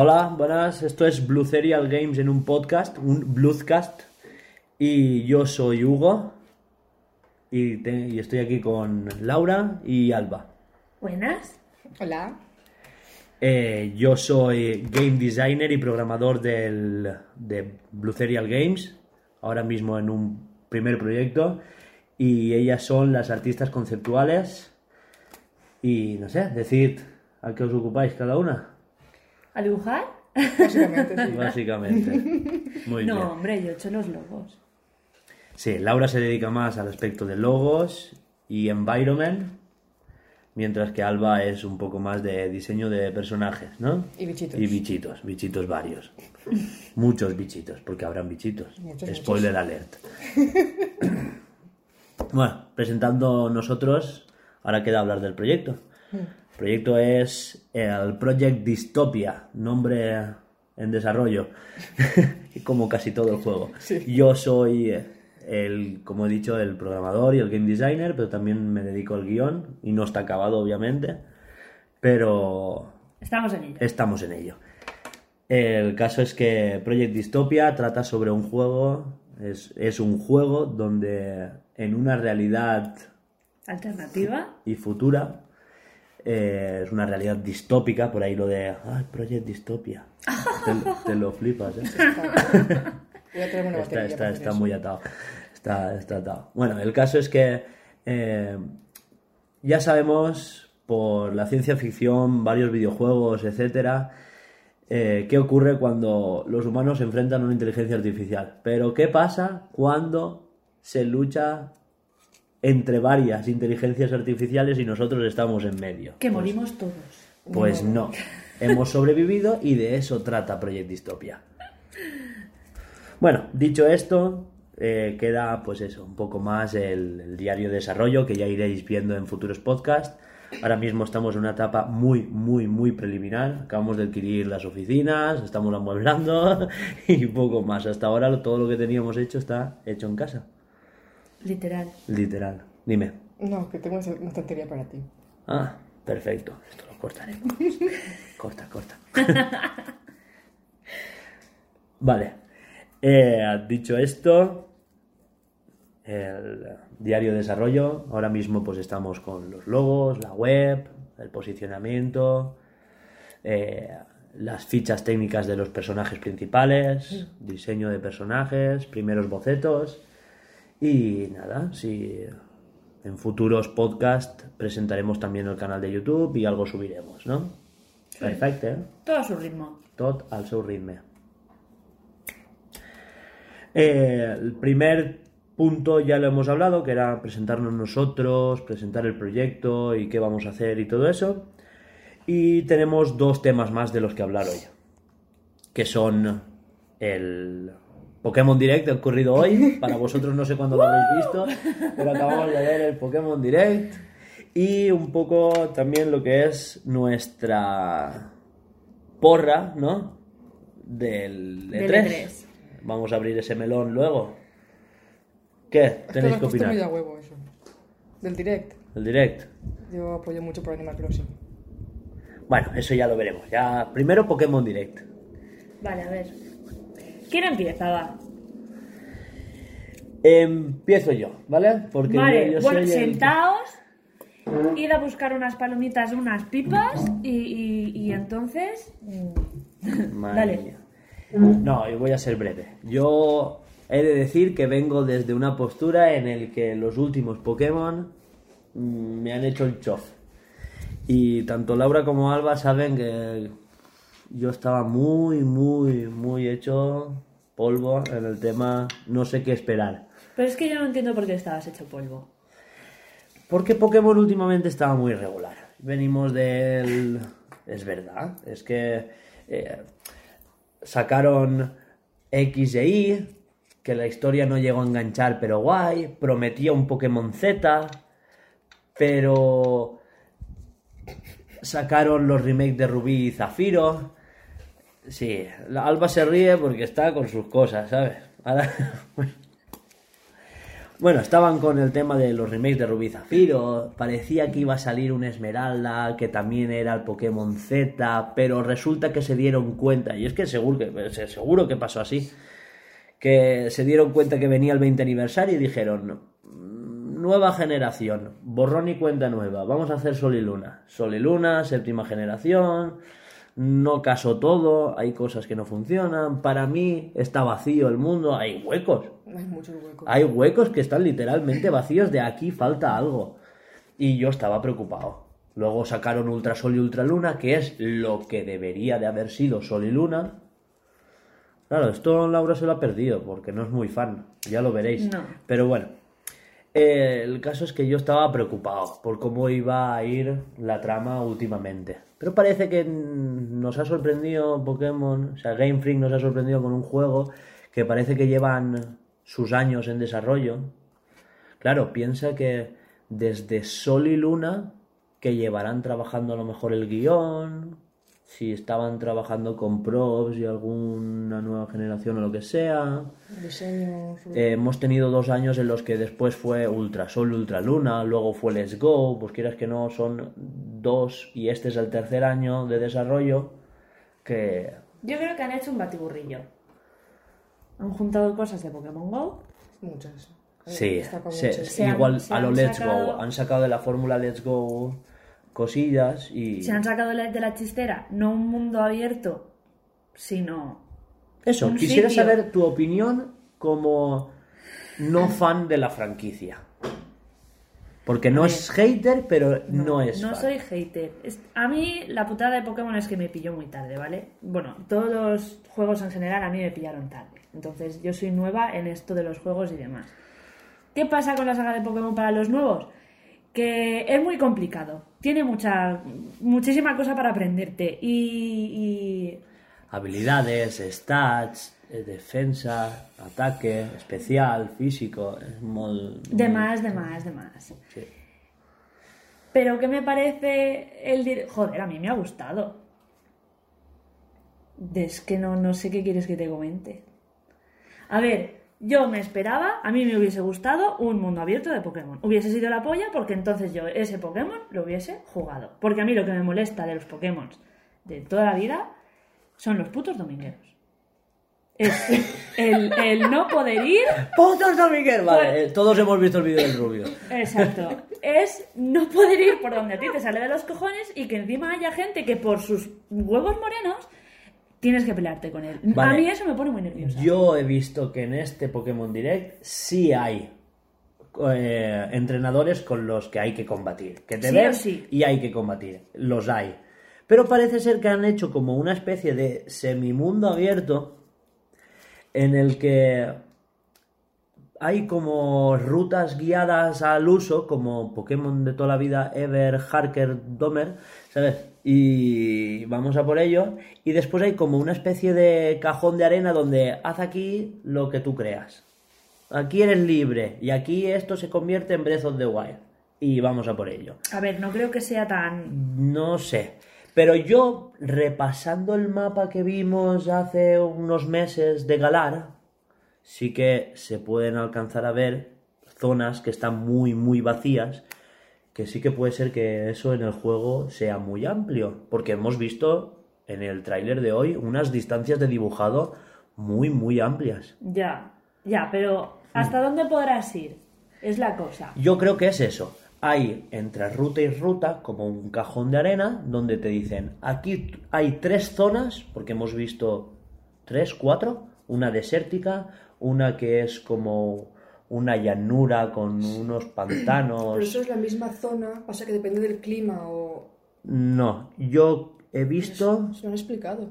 Hola, buenas. Esto es Blue Serial Games en un podcast, un Bluescast. Y yo soy Hugo. Y, te- y estoy aquí con Laura y Alba. Buenas. Hola. Eh, yo soy game designer y programador del, de Blue Serial Games. Ahora mismo en un primer proyecto. Y ellas son las artistas conceptuales. Y no sé, decid a qué os ocupáis cada una. ¿A dibujar? Básicamente, sí. Básicamente. Muy bien. No, hombre, yo he hecho los logos. Sí, Laura se dedica más al aspecto de logos y environment, mientras que Alba es un poco más de diseño de personajes, ¿no? Y bichitos. Y bichitos, bichitos varios. Muchos bichitos, porque habrán bichitos. Muchos, Spoiler alert. bueno, presentando nosotros, ahora queda hablar del proyecto. Mm. Proyecto es el Project Dystopia, nombre en desarrollo, como casi todo el juego. Sí. Yo soy el, como he dicho, el programador y el game designer, pero también me dedico al guion y no está acabado, obviamente, pero Estamos en ello. estamos en ello. El caso es que Project Dystopia trata sobre un juego, es, es un juego donde en una realidad Alternativa. y futura. Eh, es una realidad distópica, por ahí lo de ah, Project Dystopia. te, te lo flipas, ¿eh? Está, está, está muy atado. Está, está atado. Bueno, el caso es que eh, ya sabemos por la ciencia ficción, varios videojuegos, etcétera, eh, qué ocurre cuando los humanos se enfrentan a una inteligencia artificial. Pero ¿qué pasa cuando se lucha entre varias inteligencias artificiales y nosotros estamos en medio? Que Pues- morimos todos. pues no. Hemos sobrevivido y de eso trata Project Dystopia. Bueno, dicho esto, eh, queda pues eso, un poco más el, el diario de desarrollo que ya iréis viendo en futuros podcasts. Ahora mismo estamos en una etapa muy, muy, muy preliminar. Acabamos de adquirir las oficinas, estamos amueblando y poco más. Hasta ahora todo lo que teníamos hecho está hecho en casa. Literal. Literal. Dime. No, que tengo una estantería para ti. Ah, perfecto. Esto lo cortaremos. corta, corta. vale. Eh, dicho esto, el diario de desarrollo. Ahora mismo pues estamos con los logos, la web, el posicionamiento, eh, las fichas técnicas de los personajes principales, diseño de personajes, primeros bocetos. Y nada, si en futuros podcasts presentaremos también el canal de YouTube y algo subiremos, ¿no? Perfecto, ¿eh? Todo a su ritmo. Tot al seu ritme. Eh, el primer punto ya lo hemos hablado, que era presentarnos nosotros, presentar el proyecto y qué vamos a hacer y todo eso. Y tenemos dos temas más de los que hablar hoy, que son el Pokémon Direct ocurrido hoy. Para vosotros no sé cuándo lo habréis visto, pero acabamos de ver el Pokémon Direct. Y un poco también lo que es nuestra porra, ¿no? Del E3. Del E3. Vamos a abrir ese melón luego. ¿Qué? ¿Tenéis que ha opinar? medio a huevo eso. Del direct. El direct. Yo apoyo mucho por Animal Crossing. Bueno, eso ya lo veremos. Ya, primero Pokémon Direct. Vale, a ver. ¿Quién empieza? Va. Empiezo yo, ¿vale? Porque Vale, yo, yo bueno, soy el- sentaos. Id a buscar unas palomitas, unas pipas y, y- y entonces. Madre Dale. mía. No, yo voy a ser breve. Yo he de decir que vengo desde una postura en el que los últimos Pokémon mm, me han hecho el chof. Y tanto Laura como Alba saben que yo estaba muy, muy, muy hecho polvo en el tema no sé qué esperar. Pero es que yo no entiendo por qué estabas hecho polvo. Porque Pokémon últimamente estaba muy regular. Venimos del... Es verdad, es que eh, sacaron X e Y, que la historia no llegó a enganchar, pero guay. Prometía un Pokémon Z, pero sacaron los remakes de Rubí y Zafiro. Sí, la Alba se ríe porque está con sus cosas, ¿sabes? Bueno, estaban con el tema de los remakes de Rubí Zafiro. Parecía que iba a salir un Esmeralda, que también era el Pokémon Z, pero resulta que se dieron cuenta, y es que seguro que, seguro que pasó así, que se dieron cuenta que venía el 20 aniversario y dijeron, "Mm, nueva generación, borrón y cuenta nueva, vamos a hacer Sol y Luna. Sol y Luna, séptima generación, no caso todo, hay cosas que no funcionan, para mí está vacío el mundo, hay huecos, Hay muchos huecos. hay huecos que están literalmente vacíos, de aquí falta algo. Y yo estaba preocupado. Luego sacaron Ultra Sol y Ultra Luna, que es lo que debería de haber sido Sol y Luna. Claro, esto Laura se lo ha perdido porque no es muy fan, ya lo veréis. No. Pero bueno, eh, el caso es que yo estaba preocupado por cómo iba a ir la trama últimamente. Pero parece que nos ha sorprendido Pokémon, o sea, Game Freak nos ha sorprendido con un juego que parece que llevan sus años en desarrollo. Claro, piensa que desde Sol y Luna, que llevarán trabajando a lo mejor el guion, si estaban trabajando con props y alguna nueva generación o lo que sea. Diseños. Eh, hemos tenido dos años en los que después fue Ultra Sol, Ultra Luna, luego fue Let's Go, pues quieras que no, son dos y este es el tercer año de desarrollo que... Yo creo que han hecho un batiburrillo. Han juntado cosas de Pokémon Go. Muchas. Sí, han- igual se a lo han Let's sacado- Go, han sacado de la fórmula Let's Go cosillas y... Se han sacado de la chistera no un mundo abierto, sino Eso, quisiera sitio. saber tu opinión como no fan de la franquicia. Porque no es hater, pero no, es No fan. soy hater. A mí la putada de Pokémon es que me pilló muy tarde, ¿vale? Bueno, todos los juegos en general a mí me pillaron tarde. Entonces yo soy nueva en esto de los juegos y demás. ¿Qué pasa con la saga de Pokémon para los nuevos? Que es muy complicado. Tiene mucha, muchísima cosa para aprenderte. Y, Habilidades, stats, eh, defensa, ataque, especial, físico. Es muy... y de más, de más, de más. Sí. Pero ¿qué me parece el dir- Joder, a mí me ha gustado. Es que no, no sé qué quieres que te comente. A ver, yo me esperaba, a mí me hubiese gustado un mundo abierto de Pokémon. Hubiese sido la polla porque entonces yo ese Pokémon lo hubiese jugado. Porque a mí lo que me molesta de los Pokémon de toda la vida son los putos domingueros. Es el, el no poder ir ¡Putos Dominguez! Vale, eh, todos hemos visto el vídeo del rubio. Exacto. Es no poder ir por donde a ti te sale de los cojones y que encima haya gente que por sus huevos morenos tienes que pelearte con él. Vale. A mí eso me pone muy nerviosa. Yo he visto que en este Pokémon Direct sí hay eh, entrenadores con los que hay que combatir. Que te Sí sí. y hay que combatir. Los hay. Pero parece ser que han hecho como una especie de semimundo abierto en el que hay como rutas guiadas al uso, como Pokémon de toda la vida, Ever, Harker, Domer, ¿sabes? Y vamos a por ello. Y después hay como una especie de cajón de arena donde haz aquí lo que tú creas. Aquí eres libre y aquí esto se convierte en Breath of the Wild. Y vamos a por ello. A ver, no creo que sea tan... No sé. Pero yo, repasando el mapa que vimos hace unos meses de Galar, sí que se pueden alcanzar a ver zonas que están muy, muy vacías, que sí que puede ser que eso en el juego sea muy amplio, porque hemos visto en el tráiler de hoy unas distancias de dibujado muy, muy amplias. Ya, ya, pero ¿hasta dónde podrás ir? Es la cosa. Yo creo que es eso. Hay entre ruta y ruta como un cajón de arena donde te dicen, aquí hay tres zonas, porque hemos visto tres, cuatro, una desértica, una que es como una llanura con unos pantanos. Pero eso es la misma zona, pasa que depende del clima o... No, yo he visto Se lo han explicado.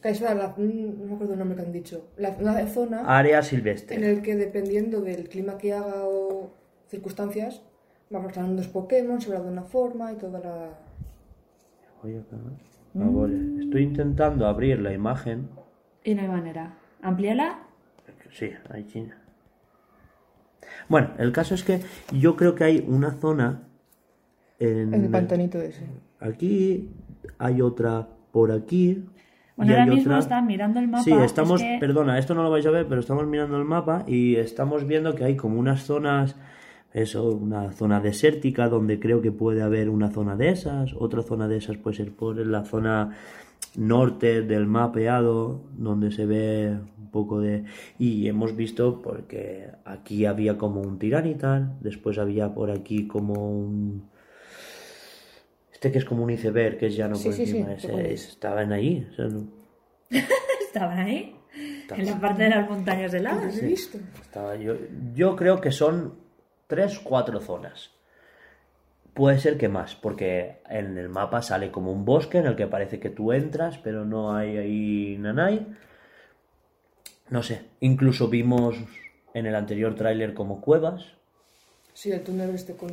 Que es la, la- no me acuerdo el nombre que han dicho. La, una zona área en silvestre. el que dependiendo del clima que haga o circunstancias, va pasando los Pokémon, se verá de una forma y toda la... Oye. Ah, vale. Estoy intentando abrir la imagen. Y no hay manera. Amplíala. Sí, hay China. Bueno, el caso es que yo creo que hay una zona en El pantanito ese. aquí, hay otra por aquí. Bueno, y ahora mismo otra- están mirando el mapa. Sí, estamos, es que- perdona, esto no lo vais a ver, pero estamos mirando el mapa y estamos viendo que hay como unas zonas, eso, una zona desértica donde creo que puede haber una zona de esas, otra zona de esas puede ser por la zona norte del mapeado, donde se ve un poco de... Y hemos visto porque aquí había como un tiranitar, después había por aquí como un... Este que es como un iceberg, que es llano Sí, por sí, sí, encima, sé ese- estaban ahí. o sea, no- Estaban ahí. Estaban. En la parte de las montañas de ¿Lo lava. Estaba yo, yo creo que son tres, cuatro zonas. Puede ser que más, porque en el mapa sale como un bosque en el que parece que tú entras, pero no hay ahí nanay. No sé, incluso vimos en el anterior tráiler como cuevas. Sí, el túnel este con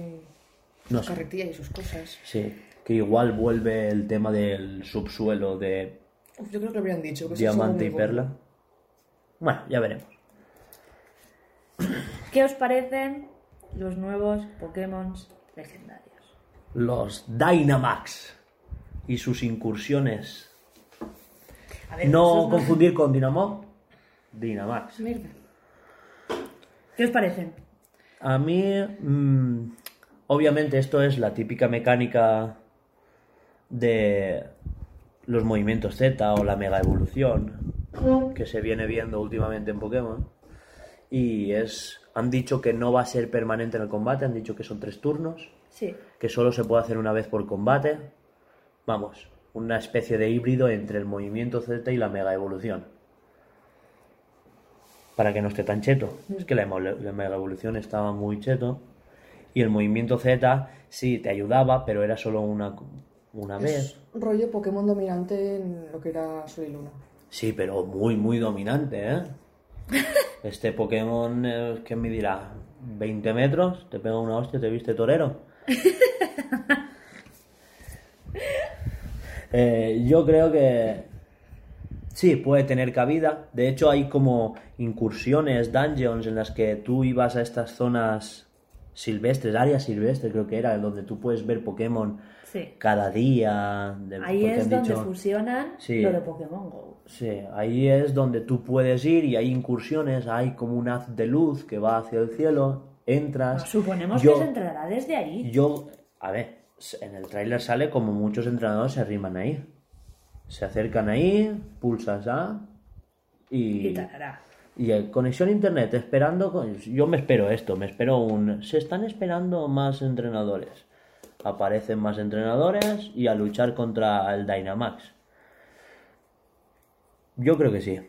No su sé. carretilla y sus cosas. Sí, que igual vuelve el tema del subsuelo de yo creo que lo habrían dicho. Que diamante y bueno. perla. Bueno, ya veremos. ¿Qué os parecen los nuevos Pokémon legendarios? Los Dynamax y sus incursiones A ver, No confundir con Dinamo. Dynamax. Mierda. ¿Qué os parecen? A mí, mm, obviamente, esto es la típica mecánica de los movimientos Z o la mega evolución que se viene viendo últimamente en Pokémon. Y es. Han dicho que no va a ser permanente en el combate, han dicho que son tres turnos, Sí. que solo se puede hacer una vez por combate. Vamos, una especie de híbrido entre el movimiento Z y la mega evolución. Para que no esté tan cheto. Es que la, mega evolución estaba muy cheto. Y el movimiento Z sí te ayudaba, pero era solo una, una vez. Es rollo Pokémon dominante en lo que era Sol y Luna. Sí, pero muy, muy dominante, ¿eh? Este Pokémon, eh, ¿qué me dirá? ¿20 metros? Te pega una hostia, te viste torero. Eh, yo creo que sí, puede tener cabida. De hecho, hay como incursiones, dungeons, en las que tú ibas a estas zonas silvestres, áreas silvestres, creo que era, donde tú puedes ver Pokémon Sí. cada día. de- Ahí es donde dicho- fusionan Sí. lo de Pokémon Go. Sí, ahí es donde tú puedes ir y hay incursiones, hay como un haz de luz que va hacia el cielo, entras. Suponemos yo, que se entrará desde ahí. Yo, a ver, en el tráiler sale como muchos entrenadores se arriman ahí. Se acercan ahí, pulsas A y... Y tarará. Y conexión a internet, esperando. con- Yo me espero esto, me espero un. Se están esperando más entrenadores. Aparecen más entrenadores y a luchar contra el Dynamax. Yo creo que sí.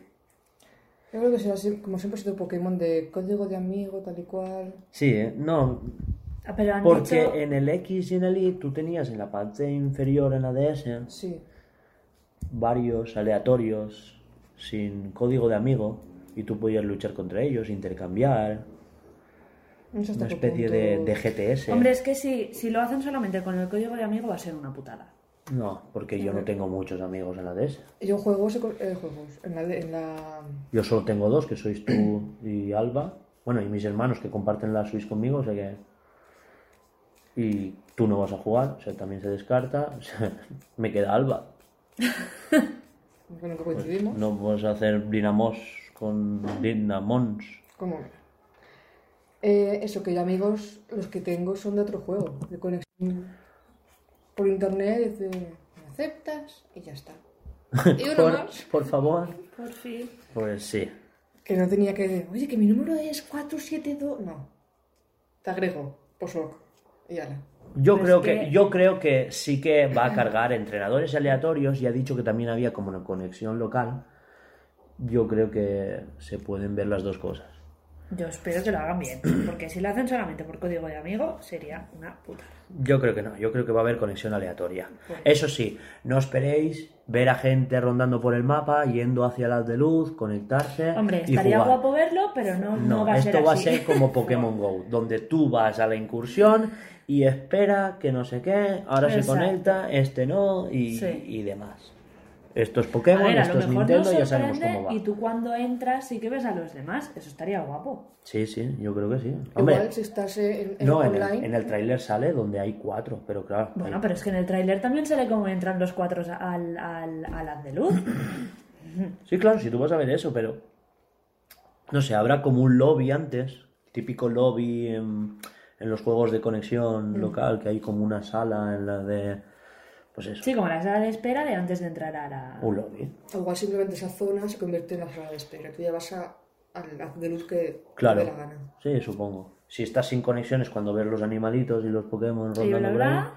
Yo creo que será así, como siempre ha sido Pokémon de código de amigo, tal y cual. Sí, ¿eh? no. Ah, Pero han Porque dicho... en el X y en el Y tú tenías en la parte inferior en la DS Sí. varios aleatorios sin código de amigo y tú podías luchar contra ellos, intercambiar. No sé hasta Una qué especie punto- de, de GTS. Hombre, es que si, si lo hacen solamente con el código de amigo va a ser una putada. No, porque yo no tengo muchos amigos en la DS. Yo juego ese co- eh, juegos. En la, en la... Yo solo tengo dos, que sois tú y Alba. Bueno, y mis hermanos que comparten la Switch conmigo, o sea que... Y tú no vas a jugar, o sea, también se descarta. O sea, me queda Alba. El que coincidimos. No vamos a hacer Dinamos con Dinamons. ¿Cómo? Eh, eso, que ya amigos, los que tengo son de otro juego, de conexión por internet, de me aceptas y ya está. Y uno Por, más, por favor. Por fin. Pues sí. que no tenía que, oye, que mi número es 472, no. Te agrego, posoc, y ya. Yo Pues creo que... que- yo creo que sí que va a cargar entrenadores aleatorios y ha dicho que también había como una conexión local. Yo creo que se pueden ver las dos cosas. Yo espero que lo hagan bien, porque si lo hacen solamente por código de amigo sería una putada. Yo creo que no, yo creo que va a haber conexión aleatoria. Eso sí, no esperéis ver a gente rondando por el mapa, yendo hacia las de luz, conectarse. Hombre, y estaría jugar. guapo verlo, pero no, no, No, va a esto ser va a ser como Pokémon Go, donde tú vas a la incursión y espera que no sé qué, ahora se conecta, este no y, Sí. y demás. Esto es A Pokémon, ver, a esto lo es mejor Nintendo, ya sabemos cómo va. y tú cuando entras sí que ves a los demás. Eso estaría guapo. Sí, sí, yo creo que sí. Hombre, Igual si estás en, en no, en el, en el tráiler sale donde hay cuatro, pero claro. Bueno, hay- pero es que en el tráiler también se ve cómo entran los cuatro al, al, al haz de luz. Sí, claro, si tú vas a ver eso, pero. No sé, habrá como un lobby antes, típico lobby en, en los juegos de conexión Mm. local, que hay como una sala en la de. Pues eso, Sí, como la sala de espera de antes de entrar a la... un lobby. O igual simplemente esa zona se convierte en la sala de espera. Tú ya vas a, al haz de luz que Claro. te dé la gana. Sí, supongo. Si estás sin conexiones cuando ves los animalitos y los Pokémon Y rondando bla, por ahí, bla.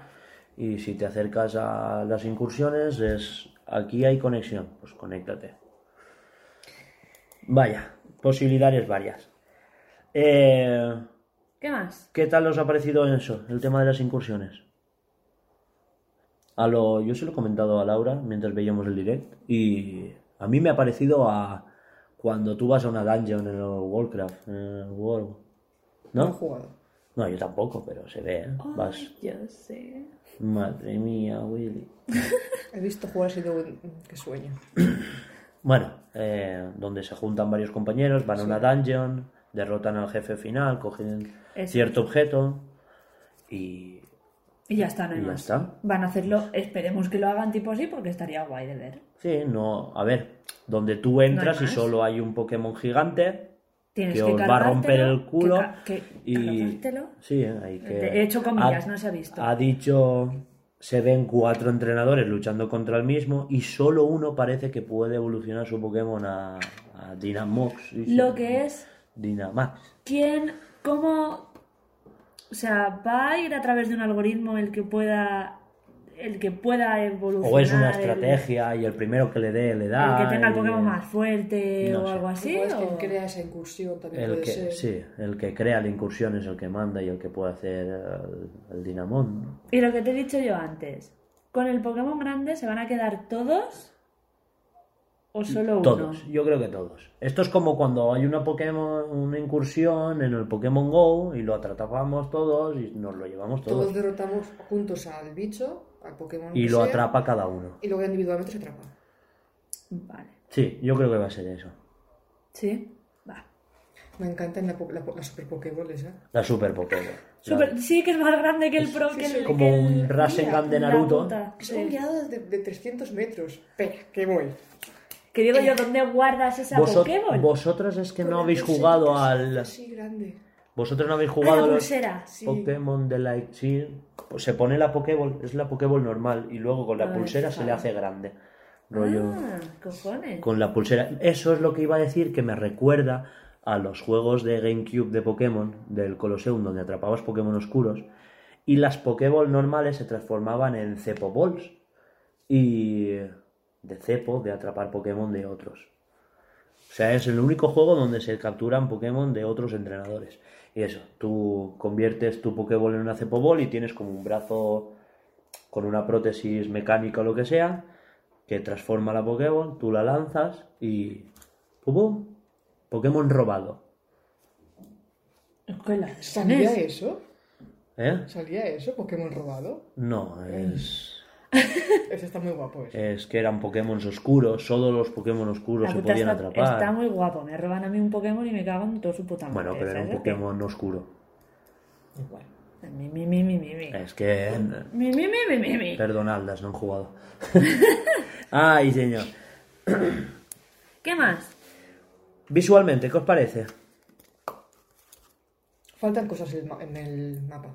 Y si te acercas a las incursiones, es aquí hay conexión, pues conéctate. Vaya, posibilidades varias. Eh, ¿Qué más? ¿Qué tal os ha parecido eso, el tema de las incursiones? A lo, yo se lo he comentado a Laura mientras veíamos el direct y a mí me ha parecido a cuando tú vas a una dungeon en el Warcraft, en el World. No he ¿No? jugado. No, yo tampoco, pero se ve, ¿eh? Vas. Yo sé. Madre mía, Willy. He visto jugar así de qué sueño. Bueno, eh, donde se juntan varios compañeros, van a una dungeon, derrotan al jefe final, cogen Eso. cierto objeto y Y ya está, no hay Y ya más. está. Van a hacerlo, esperemos que lo hagan tipo así porque estaría guay de ver. Sí, no, a ver, donde tú entras y más. solo hay un Pokémon gigante Tienes que que os va a romper el culo que ca- que y sí, hay que He hecho comillas, ha- no se ha visto. Ha dicho se ven cuatro entrenadores luchando contra el mismo y solo uno parece que puede evolucionar su Pokémon a, a Dynamax. Lo que es, Dynamax. ¿quién, cómo, o sea, va a ir a través de un algoritmo el que pueda, el que pueda evolucionar, O es una el- estrategia y el primero que le dé le da. el, que tenga el Pokémon más fuerte No o sé. algo así, es o- quien crea esa incursión también El puede que, ser. sí, el que crea la incursión es el que manda y el que puede hacer el, el Dinamón. ¿no? Y lo que te he dicho yo antes, con el Pokémon grande se van a quedar todos o solo uno. Todos, yo creo que todos. Esto es como cuando hay una Pokémon, una incursión en el Pokémon Go y lo atrapamos todos y nos lo llevamos todos. Todos derrotamos juntos al bicho, al Pokémon. y que lo sea, atrapa cada uno. Y luego individualmente se atrapa. Vale. Sí, yo creo que va a ser eso. Sí. Va. Me encanta la, po- la, po- la Super Pokéball esa. La Super Pokémon. Super- sí, que es más grande que el pro. que el, como que el- un Rasengan de Naruto. puta, Es sí. un guiado de, de 300 metros. Espera, que voy. Que digo yo, ¿dónde guardas esa Vosot- Pokéball? vosotros es que no habéis jugado al... Así grande. Vosotros no habéis Ah, jugado la los pulsera. Sí. Pokémon de la... Sí, pues se pone la Pokéball, es la Pokéball normal y luego con la Ah, pulsera se le hace grande. Rollo... Ah, cojones. con la pulsera. Eso es lo que iba a decir que me recuerda a los juegos de GameCube de Pokémon, del Colosseum, donde atrapabas Pokémon oscuros, y las Pokéball normales se transformaban en Cepoballs. Y de cepo, de atrapar Pokémon de otros. O sea, es el único juego donde se capturan Pokémon de otros entrenadores. Y eso, tú conviertes tu Pokéball en una Cepoball y tienes como un brazo con una prótesis mecánica o lo que sea, que transforma la Pokéball, tú la lanzas y... ¡Pum! pum! Pokémon robado. ¿Qué la ¿Salía eso? ¿Eh? ¿Salía eso? ¿Pokémon robado? No, es... Ese está muy guapo. Es que eran Pokémon oscuros, solo los Pokémon oscuros La se podían está, atrapar. está muy guapo. Me roban a mí un Pokémon y me cago en todo su puta madre. Bueno, pero era un. Pokémon oscuro. Igual. Mi, mi, mi, mi, mi, mi. Es que... Mi, mi, mi, mi, mi, mi. Perdonadlas, no han jugado. Ay, señor. ¿Qué más? Visualmente, ¿qué os parece? Faltan cosas en el mapa.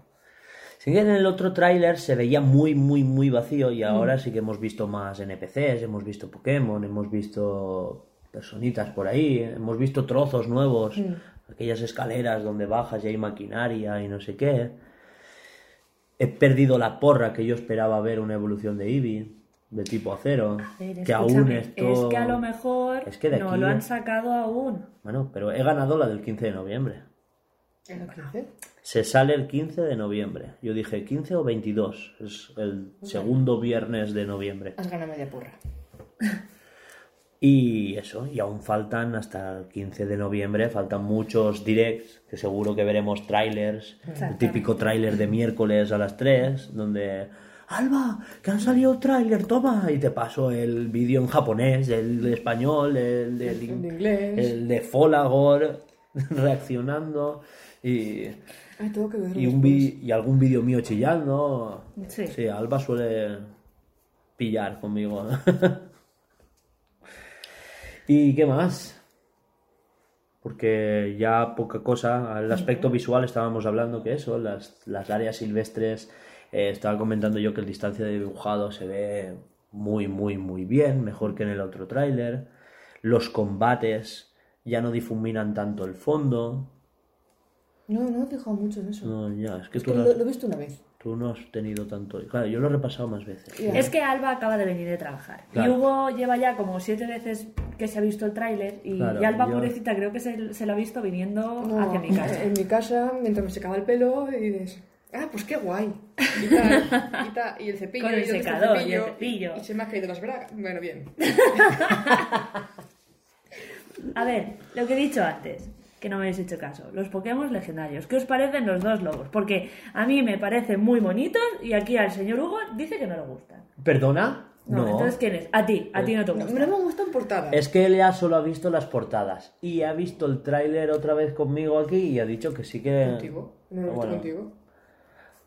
Sí que en el otro tráiler se veía muy, muy, muy vacío Mm. y ahora sí que hemos visto más NPCs, hemos visto Pokémon, hemos visto personitas por ahí, hemos visto trozos nuevos, Mm. aquellas escaleras donde bajas y hay maquinaria y no sé qué. He perdido la porra que yo esperaba ver una evolución de Eevee, de tipo acero, A ver, que aún esto... Es que a lo mejor Es que de no aquí lo han sacado aún. Bueno, pero he ganado la del 15 de noviembre. ¿En la 15? Se sale el 15 de noviembre. Yo dije 15 o 22. Es el segundo viernes de noviembre. Has ganado media porra. Y eso, y aún faltan hasta el 15 de noviembre, faltan muchos directs, que seguro que veremos trailers, el típico tráiler de miércoles a las 3, donde Alba, que han salido tráiler, toma. Y te paso el vídeo en japonés, el de español, el de, El de inglés. el de Folagor reaccionando y, Ay, tengo que verlo y, un vi- y algún vídeo mío chillando. Sí. Alba suele pillar conmigo. ¿Y qué más? Porque ya poca cosa, el aspecto visual estábamos hablando que eso, las, las áreas silvestres, eh, estaba comentando yo que el distancia de dibujado se ve muy, muy, muy bien, mejor que en el otro tráiler. Los combates ya no difuminan tanto el fondo. No, no he fijado mucho en eso. No, ya, es que es tú, que lo, has, lo he visto una vez. tú no has tenido tanto... Claro, yo lo he repasado más veces. Es que Alba acaba de venir de trabajar. Claro. Y Hugo lleva ya como siete veces que se ha visto el tráiler y, Claro, y Alba, yo- pobrecita, creo que se, se lo ha visto viniendo No, hacia mi casa. En mi casa, mientras me secaba el pelo, y dices, ah, pues qué guay. Y, tal, y, tal, y el cepillo. Con el y ¿dónde está secador y el cepillo. Y se me ha caído las bragas. Bueno, bien. A ver, lo que he dicho antes, que no me habéis hecho caso. Los Pokémon legendarios. ¿Qué os parecen los dos lobos? Porque a mí me parecen muy bonitos y aquí al señor Hugo dice que no le gustan. ¿Perdona? No, entonces ¿quién es? A ti, a ti no te No, gusta. no me gustan portadas. Es que él ya solo ha visto las portadas y ha visto el tráiler otra vez conmigo aquí y ha dicho que sí que... Contigo. No lo he visto Bueno, contigo.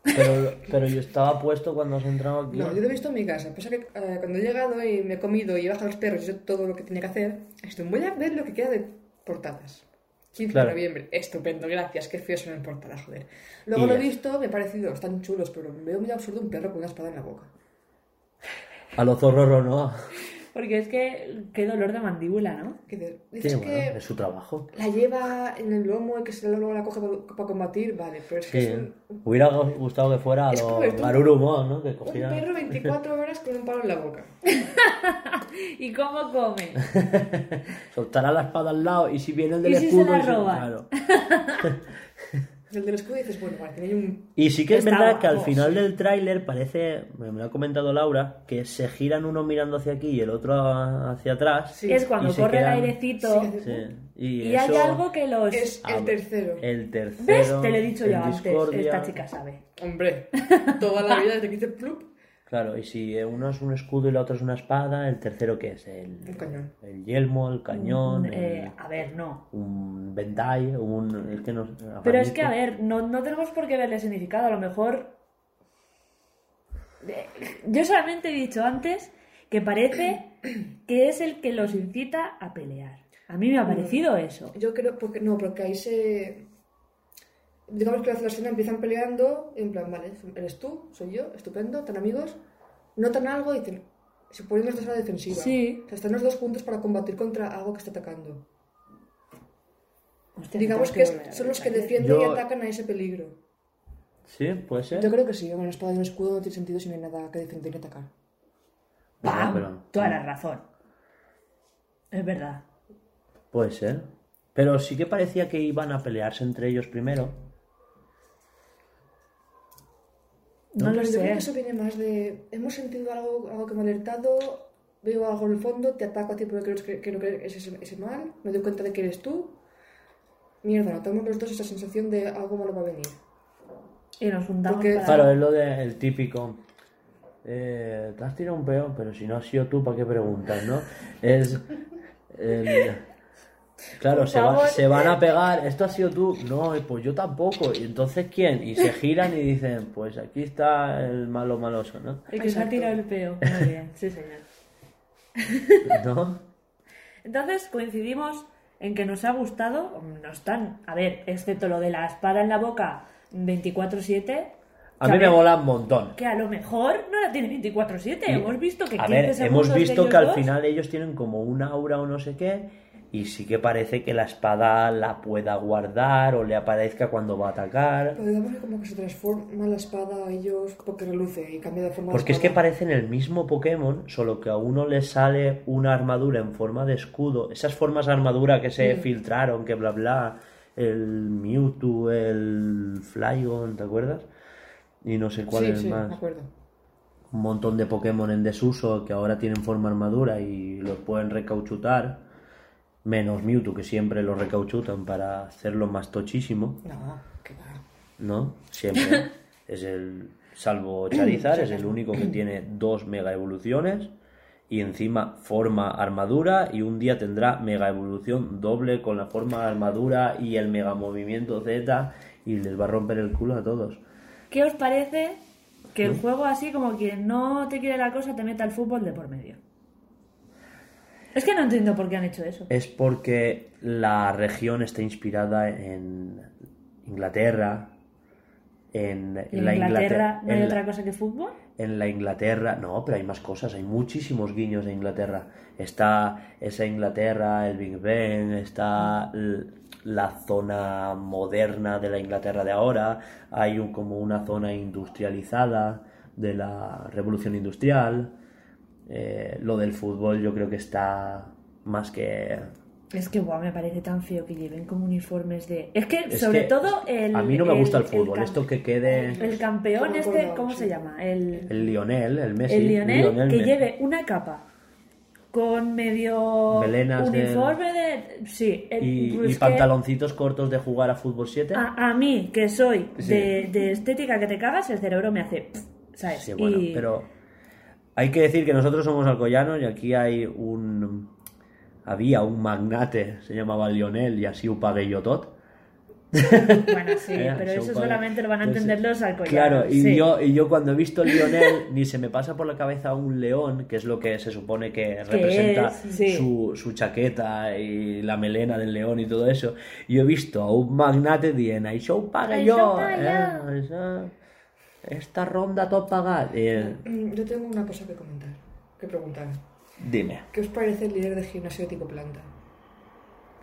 Pero, pero yo estaba puesto cuando has entrado aquí. No, yo lo he visto en mi casa. Pasa que eh, cuando he llegado y me he comido y he bajado los perros y he hecho todo lo que tenía que hacer, esto, voy a ver lo que queda de portadas. 15 Claro. de noviembre. Estupendo, gracias. Qué feos son en portadas, joder. Luego Y lo he visto, me ha parecido, están chulos, pero veo muy absurdo un perro con una espada en la boca. A lo zorro no. Porque es que qué dolor de mandíbula, ¿no? Sí, dices bueno, que es su trabajo. la lleva en el lomo y que se luego la coge para, combatir, vale, pero es que Sí, es un, hubiera gustado que fuera a Es lo Garurumon, ¿no? Que un cogiera... perro 24 horas con un palo en la boca. ¿Y cómo come? Soltará la espada al lado y si viene el del ¿Y si se escudo... la y se- roba? claro. El del escudo dices, bueno, vale, tiene un... Y sí que es verdad que al final del tráiler parece, me lo ha comentado Laura, que se giran uno mirando hacia aquí y el otro hacia atrás. Sí. es cuando Y corre quedan- el airecito Sí, Sí, Y, y hay algo que los... Es el Ah, tercero. El tercero. ¿Ves? Te lo he dicho yo antes. Discordia. Esta chica sabe. Hombre, toda la vida desde que hice plup, Claro, y si uno es un escudo y la otra es una espada, ¿el tercero qué es? El, Un cañón. el yelmo, el cañón, Eh, el- a ver, no. un Bendai, un... Es que no, Pero es que, a ver, no, no tenemos por qué verle significado. A lo mejor. Eh, Yo solamente he dicho antes que parece que es el que los incita a pelear. A mí me ha parecido eso. Yo creo, porque no, porque ahí se. Digamos que la escena empiezan peleando, en plan, vale, eres tú, soy yo, estupendo, tan amigos, notan algo y dicen, se ponen los dos a la defensiva. Sí. O sea, están los dos juntos para combatir contra algo que está atacando. Hostia, Digamos que es- a son los que defienden y atacan a ese peligro. Sí, puede ser. Yo creo que sí, con una espada y un escudo no tiene sentido si no hay nada que defender y atacar. ¡Pam! No, pero- Toda la razón. Es verdad. Puede ser. Pero sí que parecía que iban a pelearse entre ellos primero. No, lo Pero yo creo sé. que eso viene más de. Hemos sentido algo, algo que me ha alertado, veo algo en el fondo, te ataco a ti porque creo que, creo que es ese, ese mal, me doy cuenta de que eres tú. Mierda, notamos los dos esa sensación de algo malo va a venir. Y nos juntamos Porque- para- Claro, es lo del típico. Eh, te has tirado un peón, pero si no has sido tú, ¿para qué preguntas, no? Es. el- Claro, se, va- se van a pegar. Esto ha sido tú. No, pues yo tampoco. ¿Y entonces quién? Y se giran y dicen, pues aquí está el malo maloso, ¿no? El que se ha tirado el peo. Muy bien, sí, señor. ¿No? Entonces coincidimos en que nos ha gustado, no están, a ver, excepto lo de la espada en la boca 24-7. A mí me mola un montón. Que a lo mejor no la tiene 24-7. Y- Hemos visto que a 15 ver, hemos visto que al final ellos tienen como un aura o no sé qué y sí que parece que la espada la pueda guardar o le aparezca cuando va a atacar. Pero digamos que como que se transforma la espada a ellos porque reluce y cambia de forma Porque es que parecen el mismo Pokémon, solo que a uno le sale una armadura en forma de escudo. Esas formas de armadura que se filtraron, que bla bla, el Mewtwo, el Flygon, ¿te acuerdas? Y no sé cuál Sí, es sí, más. me acuerdo. un montón de Pokémon en desuso que ahora tienen forma armadura y los pueden recauchutar. Menos Mewtwo, que siempre lo recauchutan para hacerlo más tochísimo, No, que va. ¿no? Siempre. es el. salvo Charizard, es el único que tiene dos mega evoluciones y encima forma armadura y un día tendrá mega evolución doble con la forma armadura y el mega movimiento Z y les va a romper el culo a todos. ¿Qué os parece que el juego así como quien no te quiere la cosa te meta el fútbol de por medio? Es que no entiendo por qué han hecho eso. Es porque la región está inspirada en Inglaterra, en, ¿Y en la Inglaterra no hay en otra la- cosa que fútbol? en la Inglaterra, no, pero hay más cosas, hay muchísimos guiños de Inglaterra. Está esa Inglaterra, el Big Ben, está la zona moderna de la Inglaterra de ahora, hay un- como una zona industrializada de la revolución industrial. Eh, lo del fútbol yo creo que está más que... Es que guau, me parece tan feo que lleven como uniformes de... Es que es sobre que todo el... A mí no me gusta el el fútbol, cam- esto que quede El campeón este, acuerdo, ¿cómo sí. se llama? El, el Lionel, el Messi. el Lionel, Lionel que Messi. lleve una capa con medio Melenas de- uniforme de... Sí, el- Y, pues y que pantaloncitos cortos de jugar a fútbol 7. A, a mí, que soy Sí. de, de estética que te cagas, el cerebro me hace... ¿Sabes? Sí, bueno, Y- pero hay que decir que nosotros somos alcoyanos y aquí hay un... Había un magnate, se llamaba Lionel y así pagué yo tot. Bueno, sí, Eh, pero eso solamente lo van a Pues, entender los alcoyanos. Claro, y, sí. yo, y yo cuando he visto el Lionel, ni se me pasa por la cabeza un león, que es lo que se supone que representa es, sí. su, su chaqueta y la melena del león y todo eso. Y he visto a un magnate diciendo, ho pague Això yo, eh, yo". això- esta ronda tot pagat. Y, eh, Mm, Yo tengo una cosa que comentar, que preguntar. dime. ¿Qué os parece el líder de gimnasio tipo planta?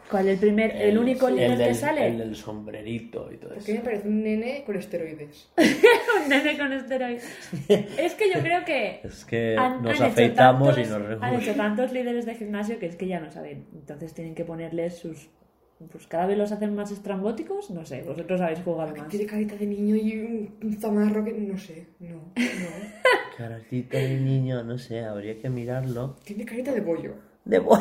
¿Cuál el primer, el, único líder que del, sale? El del sombrerito y todo Porque eso. me parece un nene con esteroides. Un nene con esteroides. es que yo creo que Es que han, nos han afeitamos tantos- y nos han hecho tantos líderes de gimnasio que es que ya no saben. Entonces tienen que ponerles sus... Pues cada vez los hacen más estrambóticos. No sé, vosotros habéis jugado más. Tiene carita de niño y un, un zamarro que no sé, no, no. Caracita de niño, no sé, habría que mirarlo. Tiene carita de bollo. De boy.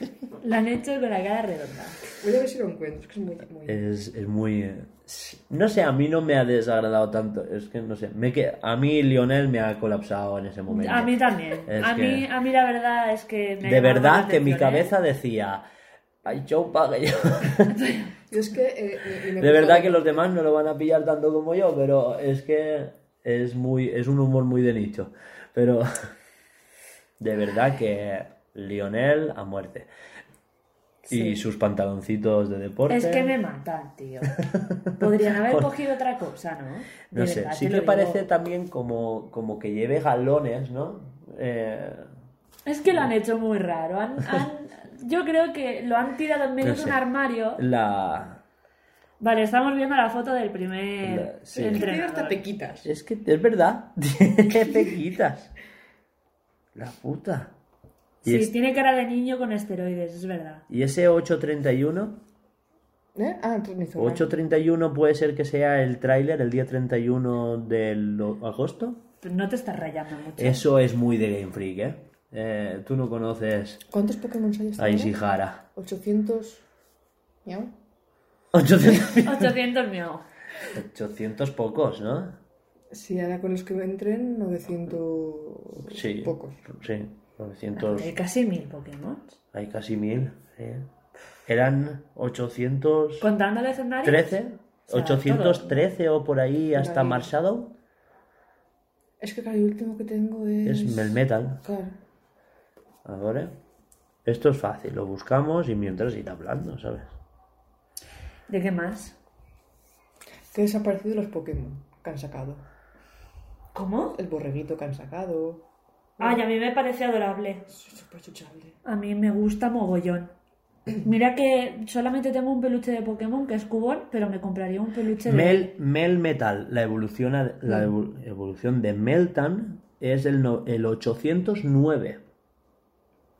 La han hecho con la cara redonda. Voy a ver si lo encuentro, es que es muy... muy... Es, es muy... eh, No sé, a mí no me ha desagradado tanto. Es que no sé. Me que... A mí Lionel me ha colapsado en ese momento. A mí también. Es a, que- mí, a mí la verdad es que me ha De verdad que mi ¿eh? cabeza decía... Ay, yo pague yo. Yo es que... eh, me De verdad que los demás no lo van a pillar tanto como yo, pero es que es muy es un humor muy de nicho. Pero de verdad que Lionel a muerte. Y Sí. sus pantaloncitos de deporte. Es que me matan, tío. Podrían haber cogido otra cosa, ¿no? De No sé, verdad, sí que parece también como, como que lleve galones, ¿no? Eh, Es que lo han hecho muy raro. Han- han- Yo creo que lo han tirado en medio No de un armario. la... Vale, estamos viendo la foto del primer La- sí. Tiene hasta entrenador. pequitas. Es que es verdad. Tiene pequitas. La puta. Y, Sí, es- tiene cara de niño con esteroides, es verdad. y ese 831... ¿Eh? Ah, entonces me hizo mal. 8.31 puede ser que sea el tráiler, el día 31 de agosto. No te estás rayando mucho. Eso es muy de Game Freak, ¿eh? Eh, tú no conoces ¿Cuántos Pokémon hay hasta a? Ishihara. 800... ¿Miau? 800, 800 mío. 800 pocos, ¿no? Sí, ahora con los que entren, 900... Sí. Pocos. Sí, 900. Hay casi mil Pokémon. Hay casi mil. sí. Eran 813, Contando el escenario. O sea, 813 o por ahí hasta. Marshadow. Es que claro, el último que tengo es... Es Melmetal. Claro. Ahora, esto es fácil, lo buscamos y mientras ir hablando, ¿sabes? ¿De qué más? Que ha desaparecido los Pokémon que han sacado. ¿Cómo? El borreguito que han sacado. Ay, a mí me parece adorable. Súper chuchable. A mí me gusta mogollón. Mira que solamente tengo un peluche de Pokémon que es Cubón, pero me compraría un peluche de. Mel, Mel Metal, la evolución, la evo- evolución de Meltan es el, no- el 809.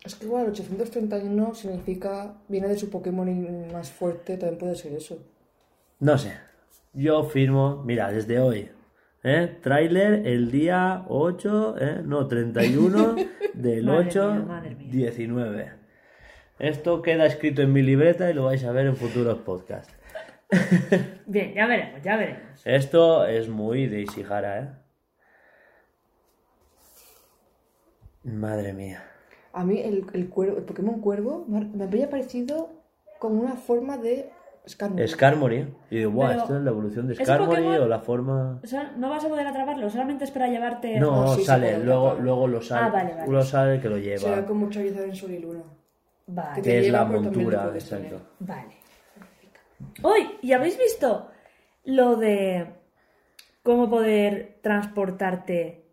Es que igual 831 significa. viene de su Pokémon más fuerte, también puede ser eso. No sé. Yo firmo, mira, desde hoy. ¿eh? Trailer el día 8, ¿eh? no, 31 del 8, madre mía, madre 19. Esto queda escrito en mi libreta y lo vais a ver en futuros podcasts. Bien, ya veremos, ya veremos. Esto es muy de Ishihara, ¿eh? Madre mía. A mí el, el, cuervo, el Pokémon Cuervo me habría parecido como una forma de Skarmory. Skarmory. Y digo, buah, Pero, ¿esto es la evolución de ¿ese Skarmory Pokémon- o la forma...? O sea, no vas a poder atraparlo, solamente es para llevarte... No, No, sí, se sale, luego, atrapar. luego lo sale. Ah, vale, vale. Uno sale que lo lleva. Será como Charizard en Sol y Luna. Vale. te Que es la lo montura, exacto. Vale. Hoy, ¿y habéis visto lo de cómo poder transportarte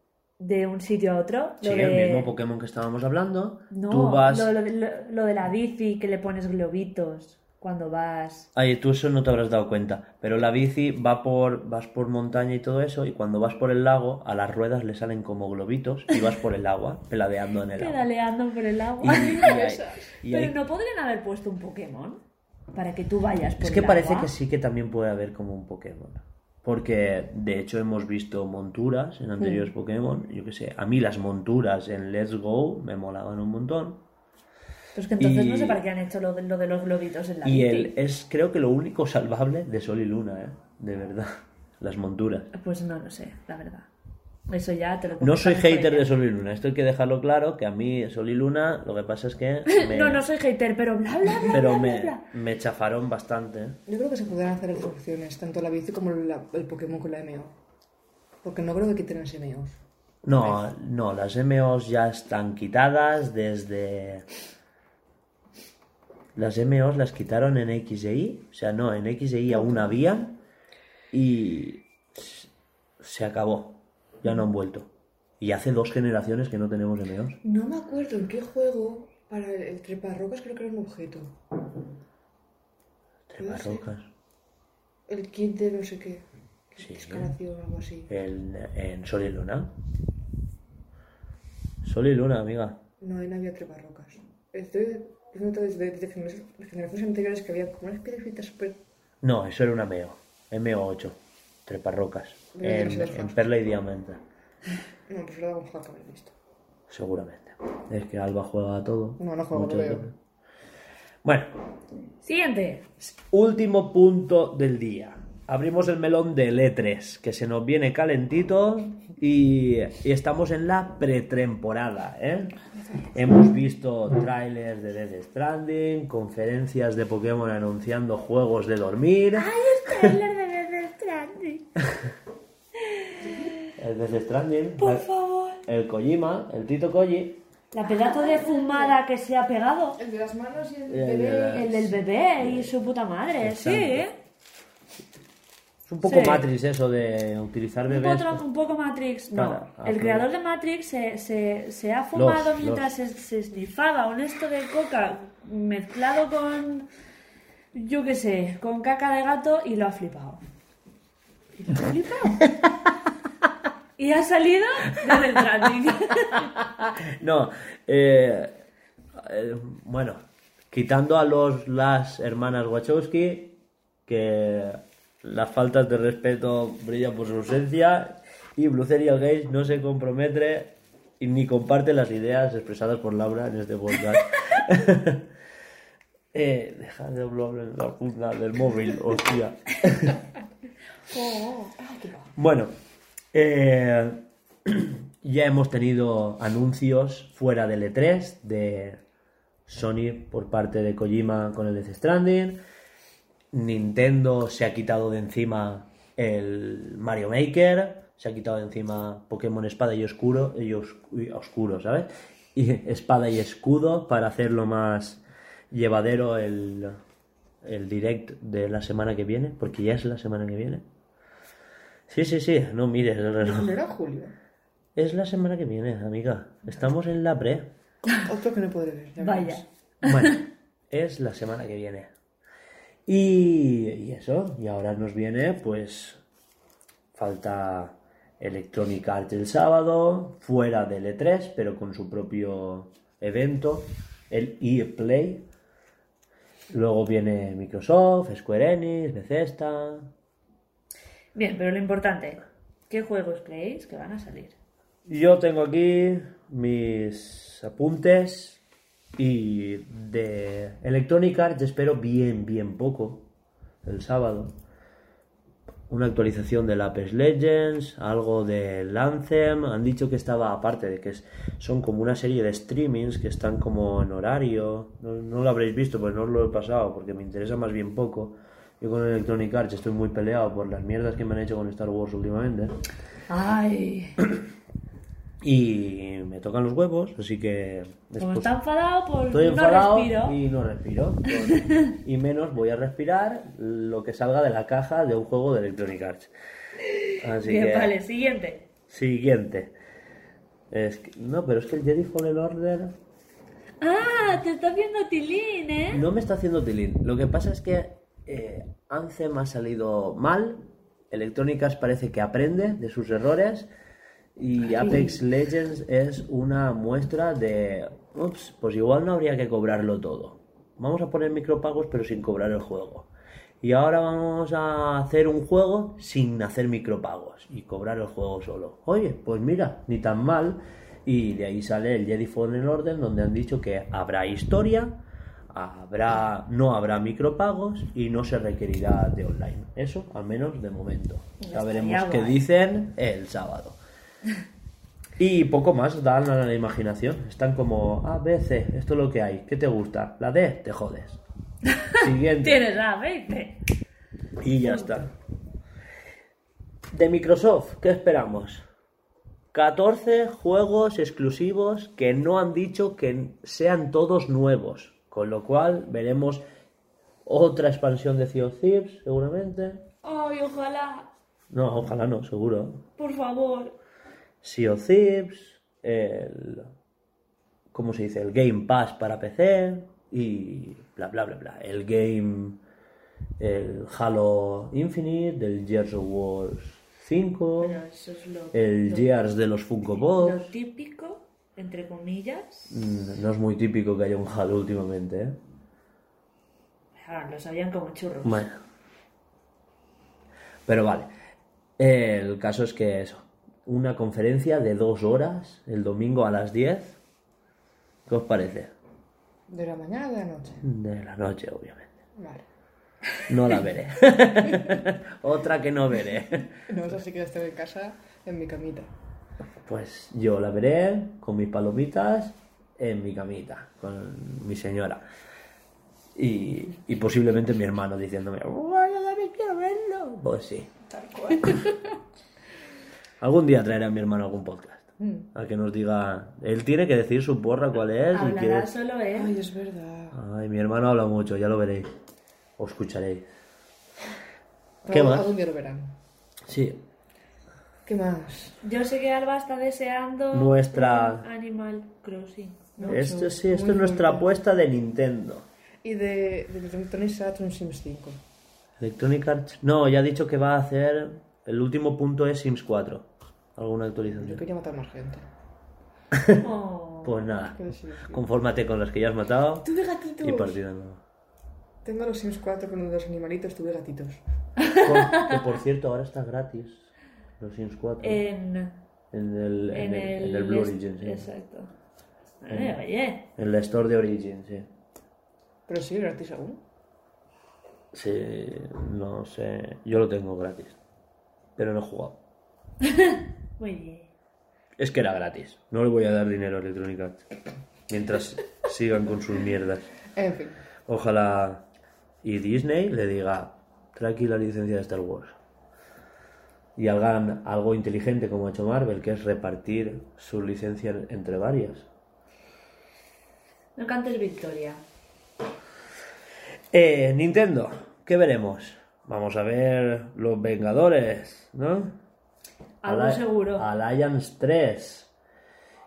de un sitio a otro? Sí, Lo el de- mismo Pokémon que estábamos hablando. No, Tú vas... lo, lo de- lo- lo de la bici que le pones globitos cuando vas. Ay, tú eso no te habrás dado cuenta, pero la bici va por, vas por montaña y todo eso, y cuando vas por el lago, a las ruedas le salen como globitos y vas por el agua, peladeando en el agua. Pedaleando por el Y, agua. y hay- y Pero hay- no podrían haber puesto un Pokémon para que tú vayas por Es que el parece agua? que sí que también puede haber como un Pokémon. Porque de hecho hemos visto monturas en anteriores. Pokémon. Yo qué sé, a mí las monturas en Let's Go me molaban un montón. Pues que entonces y- no sé para qué han hecho lo de, lo de los globitos en la Y el, es creo que lo único salvable de Sol y Luna, ¿eh? De verdad. Las monturas. Pues no lo sé, la verdad. Eso ya te lo No soy hater de Sol y Luna. Esto hay que dejarlo claro, que a mí Sol y Luna lo que pasa es que... me- No, no soy hater, pero bla, bla, bla, Pero bla, me, bla, me chafaron bastante. Yo creo que se podrán hacer otras opciones, tanto la bici como la- el Pokémon con la MO. Porque no creo que quiten las MOs. No, no, las MOs ya están quitadas desde... Las MOs las quitaron en X e Y, o sea, no, en X Y aún había y se acabó, ya no han vuelto. Y hace dos generaciones que no tenemos MOs. No me acuerdo en qué juego para el, el treparrocas creo que era un objeto. Treparrocas. El kit de no sé qué. Sí. Escalación o algo así. En, en Sol y Luna. Sol y Luna, amiga. No, ahí no había treparrocas. Estoy diciendo desde, desde generaciones, anteriores que había como unas piedritas súper... No, eso era una MO. MO8. Treparrocas. En, en Perla y Diamante. No, pues hack haber visto. Seguramente. Es que Alba juega a todo. No, no juego, veces. Bueno, Siguiente. último punto del día. Abrimos el melón del E3, que se nos viene calentito y, y estamos en la pretemporada. ¿eh? Hemos visto trailers de Death Stranding, conferencias de Pokémon anunciando juegos de dormir. Trailer de Death Stranding. El Death Stranding, Por el- favor. el Kojima, el Tito Koji. La pedazo de fumada que se ha pegado. El de las manos y el, El de la- El del bebé y su puta madre. Sí, Exacto. ¿eh? Es un poco Sí. Matrix eso de utilizar Un bebés. poco, un poco Matrix, no. El creador de Matrix se, se, se ha fumado Los- mientras Se, se snifaba un esto de coca mezclado con, yo qué sé, con caca de gato y lo ha flipado. Y lo ha flipado. y ha salido desde el trending. No, eh, eh, bueno, quitando a los las hermanas Wachowski, que las faltas de respeto brillan por su ausencia, y Blue Serial Games no se compromete y ni comparte las ideas expresadas por Laura en este podcast. eh, deja de hablar en la punta del móvil, hostia. Oh. Bueno, eh, ya hemos tenido anuncios fuera del E3 de Sony por parte de Kojima con el Death Stranding. Nintendo se ha quitado de encima el Mario Maker. Se ha quitado de encima Pokémon Espada y Oscuro, y os- y Oscuro, ¿sabes? Y Espada y Escudo para hacerlo más llevadero el, el direct de la semana que viene, porque ya es la semana que viene. Sí, sí, sí, no mires el reloj. ¿No era Julio? Es la semana que viene, amiga. Estamos en la pre. Otro que no podré ver. ya Vaya. verás. Bueno, es la semana que viene. Y, y eso, y ahora nos viene, pues, falta Electronic Arts el sábado, fuera del E3, pero con su propio evento, el ePlay. Luego viene Microsoft, Square Enix, Bethesda. Bien, pero lo importante, ¿qué juegos creéis que van a salir? Yo tengo aquí mis apuntes y de Electronic Arts espero bien, bien poco el sábado. una actualización del Apex Legends, algo del Anthem. Han dicho que estaba, aparte de que son como una serie de streamings que están como en horario. No, no lo habréis visto, pues no os lo he pasado porque me interesa más bien poco. Yo con Electronic Arts estoy muy peleado por las mierdas que me han hecho con Star Wars últimamente. Ay, Y me tocan los huevos, así que... como está enfadado, pues Estoy no enfadado respiro. y no respiro. Pues, y menos voy a respirar lo que salga de la caja de un juego de Electronic Arts. Así Bien, que... vale, siguiente. Siguiente. Es que- no, pero es que el Jedi Fallen Order Ah, te está haciendo tilín, ¿eh? no me está haciendo tilín. Lo que pasa es que eh, Anthem ha salido mal. Electronic Arts parece que aprende de sus errores. Y Apex Legends es una muestra de. Ups, pues igual no habría que cobrarlo todo. Vamos a poner micropagos pero sin cobrar el juego. Y ahora vamos a hacer un juego sin hacer micropagos y cobrar el juego solo. Oye, pues mira, ni tan mal. Y de ahí sale el Jedi Fallen Order donde han dicho que habrá historia, habrá no habrá micropagos y no se requerirá de online. Eso, al menos de momento. Ya veremos qué dicen el sábado. Y poco más dan a la imaginación. Están como A, B, C, esto es lo que hay. ¿Qué te gusta? La D, te jodes. Siguiente. Tienes la 20. Y ya está. De Microsoft, ¿qué esperamos? 14 juegos exclusivos que no han dicho que sean todos nuevos. Con lo cual veremos otra expansión de Sea of Thieves, seguramente. Ay, ojalá. No, ojalá no, seguro. Por favor. Sea of Thieves, el... ¿Cómo se dice? El Game Pass para PC y bla bla bla bla. El Game... El Halo Infinite, el Gears of War 5, Pero eso es lo, el lo- Gears de los Funko lo Pops. típico, entre comillas. Mm, No es muy típico que haya un Halo últimamente, ¿eh? Ah, lo sabían como churros. Bueno. Pero vale. El caso es que eso. Una conferencia de dos horas el domingo a las 10. ¿Qué os parece? ¿De la mañana o de la noche? De la noche, obviamente. Vale. No la veré. Otra que no veré. No, esa sí que estoy en casa, en mi camita. Pues yo la veré con mis palomitas en mi camita, con mi señora. Y, y posiblemente mi hermano diciéndome, "Bueno, yo también quiero verlo. Pues sí. Tal cual. Algún día traeré a mi hermano algún podcast. Mm. A que nos diga. Él tiene que decir su porra cuál es. y Hablará quiere- solo él. Ay, es verdad. Ay, mi hermano habla mucho, ya lo veréis. O escucharéis. ¿Qué más? Algún día lo verán. Sí. ¿Qué más? Yo sé que Alba está deseando Nuestra- un Animal Crossing. ¿no? Esto sí, muy esto es nuestra apuesta de Nintendo. Y de, de Electronic Saturn Sims 5. Electronic Arts. No, ya ha dicho que va a hacer. El último punto es Sims 4. Alguna Yo actualización. quería matar más gente. Oh. Pues nada. Confórmate con las que ya has matado. Tuve gatitos. Y partida nueva. Tengo los Sims 4 con los animalitos, tuve gatitos. Por- que por cierto, ahora está gratis. Los Sims 4. En, en el, en en el, el, en el Blue Origin, sí. Exacto. Eh, oye, En la Store de Origin, sí. Pero sí, gratis aún. Sí, no sé. Yo lo tengo gratis. Pero no he jugado. muy bien. Es que era gratis. No le voy a dar dinero a Electronic Arts. Mientras sigan con sus mierdas. En fin. Ojalá y Disney le diga, trae aquí la licencia de Star Wars. Y hagan algo inteligente como ha hecho Marvel, que es repartir su licencia entre varias. No cantes victoria. Eh, Nintendo, ¿qué veremos? Vamos a ver los Vengadores, ¿no? Algo Alli- seguro. Alliance 3.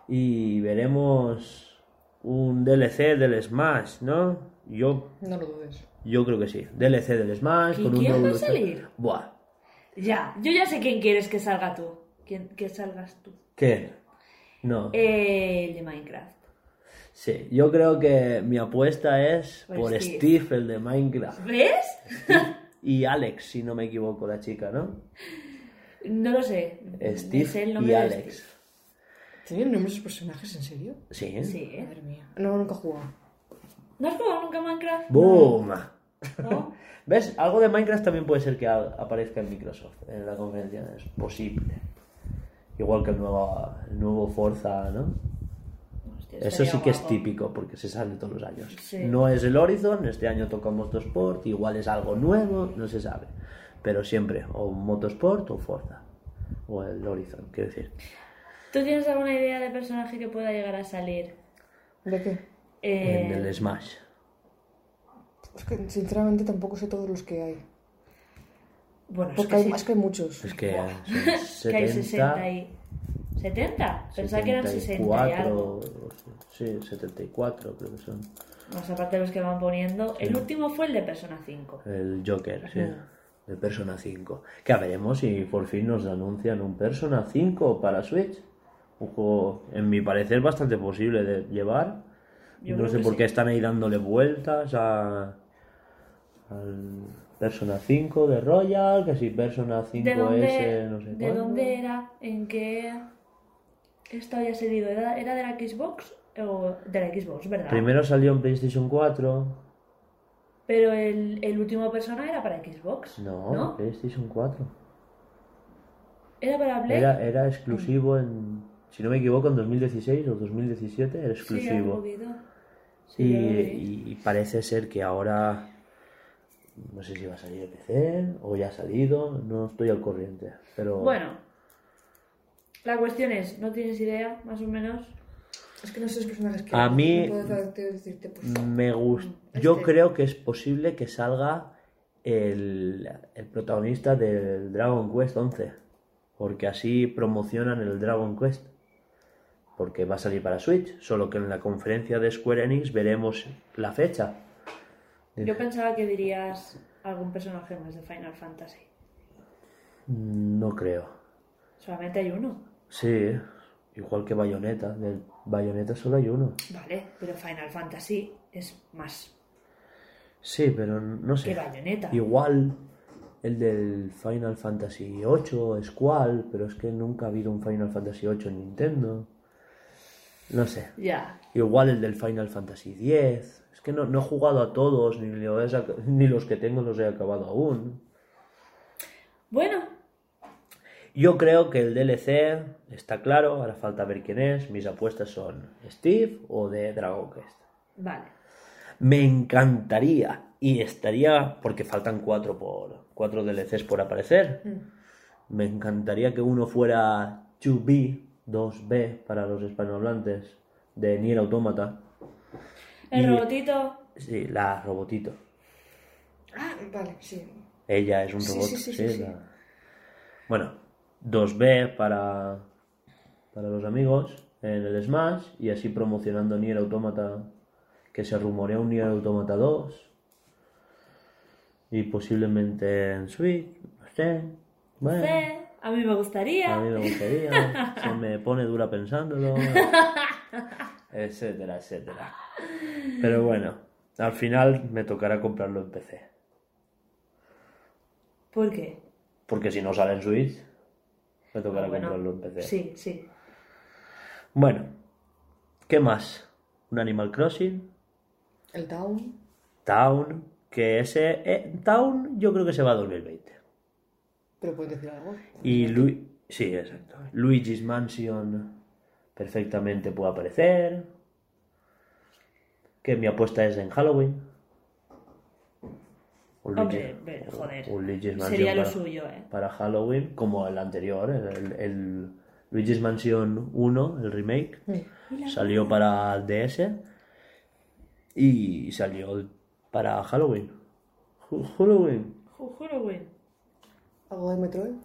Y veremos un DLC del Smash, ¿no? Yo, No lo dudes. yo creo que sí. DLC del Smash ¿Y con un quién va a salir? Buah. Ya, yo ya sé quién quieres que salga tú. ¿Quién, que salgas tú. ¿Qué? No. Eh, el de Minecraft. Sí, yo creo que mi apuesta es Por por Steve. Steve, el de Minecraft. ¿Ves? Y Alex, si no me equivoco, la chica, ¿no? No lo sé. Steve sé el y nombre de Alex. ¿Tienen nombres esos personajes en serio? Sí. ¿eh? Madre mía. No, nunca he jugado. ¿No has jugado nunca a Minecraft? ¡Boom! ¿No? ¿Ves? Algo de Minecraft también puede ser que aparezca en Microsoft en la conferencia. Es posible. Igual que el nuevo, el nuevo Forza, ¿no? Hostia, Eso sí que es guapo. típico porque se sale todos los años. Sí. No es el Horizon, este año toca Motorsport, igual es algo nuevo, no se sabe. Pero siempre, o Motorsport o Forza. O el Horizon, quiero decir. ¿Tú tienes alguna idea de personaje que pueda llegar a salir? ¿De qué? Eh, En el Smash. Es que sinceramente tampoco sé todos los que hay. Bueno, es Porque que, hay, sí, es que hay muchos. Es que son que hay 70, 60 y... ¿70? Pensaba que eran 60 y algo. 74, sí, 74 creo que son. Más aparte de los que van poniendo. El último fue el de Persona 5. El Joker, sí. El Persona 5. Que a veremos si por fin nos anuncian un Persona 5 para Switch. Un juego, en mi parecer, bastante posible de llevar. Yo no sé por sí. qué están ahí dándole vueltas a, al Persona 5 de Royal, que si Persona 5S, ¿De dónde, no sé ¿de cuándo. dónde era? ¿En qué esto había salido? ¿Era, ¿Era de la Xbox? O de la Xbox, ¿verdad? Primero salió en PlayStation 4. Pero el, el último Persona era para Xbox. No, ¿No? PlayStation 4. ¿Era para Play? Era, era exclusivo en, si no me equivoco, en 2016 o 2017 era Sí, exclusivo. un poquito. Sí, y, y- y parece ser que ahora, no sé si va a salir de PC o ya ha salido, no estoy al corriente. Pero Bueno, la cuestión es, ¿no tienes idea, más o menos? Es que no sé los personajes que A mí- No puedo decirte, decirte, pues, me gusta. Este. Yo creo que es posible que salga el, el protagonista del Dragon Quest 11, porque así promocionan el Dragon Quest. Porque va a salir para Switch, solo que en la conferencia de Square Enix veremos la fecha. Yo pensaba que dirías algún personaje más de Final Fantasy. No creo. Solamente hay uno. Sí, igual que Bayonetta. Del Bayonetta solo hay uno. Vale, pero Final Fantasy es más Sí, pero no sé. que Bayonetta. Igual el del Final Fantasy VIII es cual, pero es que nunca ha habido un Final Fantasy VIII en Nintendo. No sé. Ya. Igual el del Final Fantasy X. Es que no, no he jugado a todos, ni, lo he saca- ni los que tengo los he acabado aún. Bueno, Yo creo que el DLC está claro, ahora falta ver quién es. Mis apuestas son Steve o de Dragon Quest. vale. Me encantaría y estaría, porque faltan cuatro, por, cuatro DLCs por aparecer. Me encantaría que uno fuera 2B, 2B para los hispanohablantes de Nier Automata. El Y- robotito. Sí, la robotito. Ah, vale, sí. Ella es un Sí, robot. sí, sí, sí, sí, sí. la- Bueno, 2B para, para los amigos en el Smash y así promocionando Nier Automata, que se rumorea un Nier Automata 2 y posiblemente en Switch, no sé. Bueno, Sí, a mí me gustaría. a mí me gustaría, se me pone dura pensándolo, etcétera, etcétera. Pero bueno, al final me tocará comprarlo en PC. ¿Por qué? Porque si no sale en Switch, me tocará Ah, bueno, comprarlo en PC. Sí, sí. Bueno, ¿qué más? Un Animal Crossing, El Town. Town, que ese eh, Town yo creo que se va a 2020. Pero puedes decir algo. Y Lu- sí, exacto. Luigi's Mansion perfectamente puede aparecer. Que mi apuesta es en Halloween. Un Hombre, joder. un Luigi's Mansion Sería lo para- suyo, ¿eh? para Halloween, como el anterior, el, el Luigi's Mansion 1, el remake, salió para el DS y salió para Halloween. Halloween. Halloween. ¿Algo de Metroid?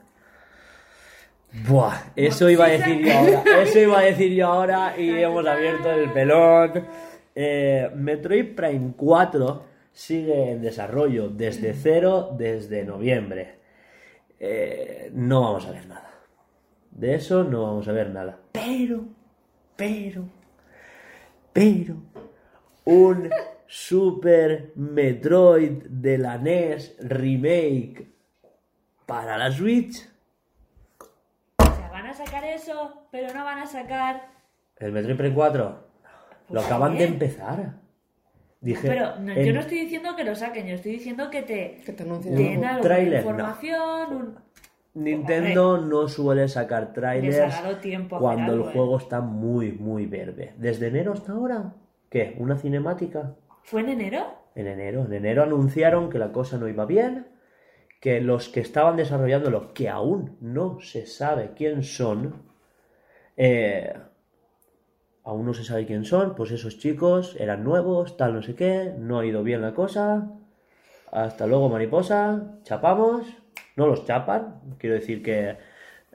Buah, eso iba a decir yo ahora, eso iba a decir yo ahora y hemos abierto el pelón. Eh, Metroid Prime 4 sigue en desarrollo desde cero, desde noviembre. Eh, no vamos a ver nada. De eso no vamos a ver nada. Pero, pero, pero, un Super Metroid de la NES remake para la Switch. A sacar eso, pero no van a sacar. ¿El Metroid Prime 4? Lo Pues acaban de empezar. Dije, Pero no, en- yo no estoy diciendo que lo saquen, yo estoy diciendo que te Que te den No, alguna tráiler, no. información, un... Nintendo no suele sacar trailers tiempo cuando algo, el ¿eh? juego está muy, muy verde. ¿Desde enero hasta ahora? ¿Qué? ¿Una cinemática? ¿Fue en enero? En enero. En enero anunciaron que la cosa no iba bien, que los que estaban desarrollándolo, que aún no se sabe quién son, eh, aún no se sabe quién son, pues esos chicos eran nuevos, tal no sé qué, no ha ido bien la cosa. Hasta luego, mariposa, chapamos, no los chapan, quiero decir que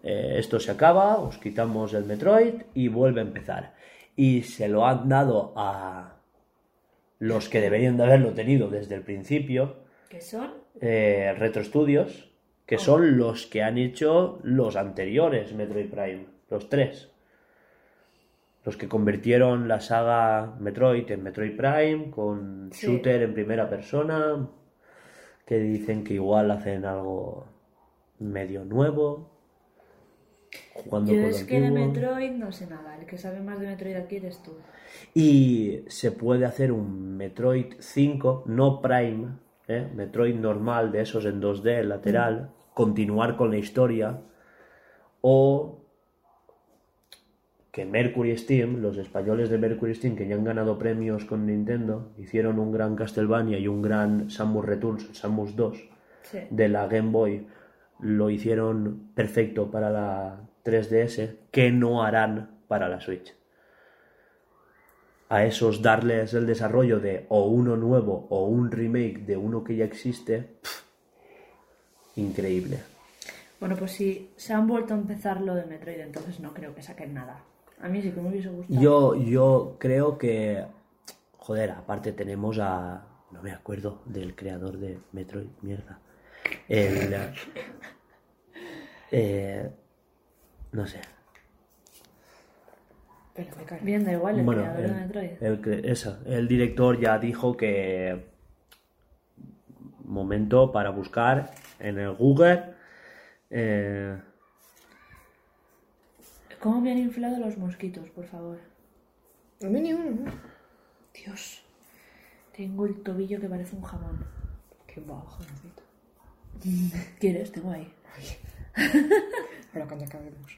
eh, esto se acaba, os quitamos el Metroid y vuelve a empezar. Y se lo han dado a los que deberían de haberlo tenido desde el principio, ¿Qué son? Eh, Retro Studios, que son los que han hecho los anteriores Metroid Prime, los tres. Los que convirtieron la saga Metroid en Metroid Prime, con Sí. shooter en primera persona, que dicen que igual hacen algo medio nuevo. Jugando Yo con es que de. Metroid no sé nada, el que sabe más de Metroid aquí eres tú. Y se puede hacer un Metroid 5, no Prime, ¿eh? Metroid normal de esos en 2D, lateral, continuar con la historia, o que Mercury Steam, los españoles de Mercury Steam que ya han ganado premios con Nintendo, hicieron un gran Castlevania y un gran Samus Returns, Samus 2, Sí. de la Game Boy lo hicieron perfecto para la 3DS, que no harán para la Switch. A esos darles el desarrollo de o uno nuevo o un remake de uno que ya existe, pff, increíble. Bueno, pues si se han vuelto a empezar lo de Metroid, entonces no creo que saquen nada. A mí sí que me hubiese gustado. Yo, yo creo que, joder, aparte tenemos a, no me acuerdo del creador de Metroid, mierda. El, eh, no sé, Pero me cae. Bien, da igual, el Bueno, creador el, de Metroid. el eso, el director ya dijo que momento para buscar en el Google eh, ¿Cómo me han inflado los mosquitos, por favor? A mí ni uno, ¿no? Dios, tengo el tobillo que parece un jamón. Qué bajo, necesito. ¿Quieres? Tengo ahí. Ahora cuando acabemos.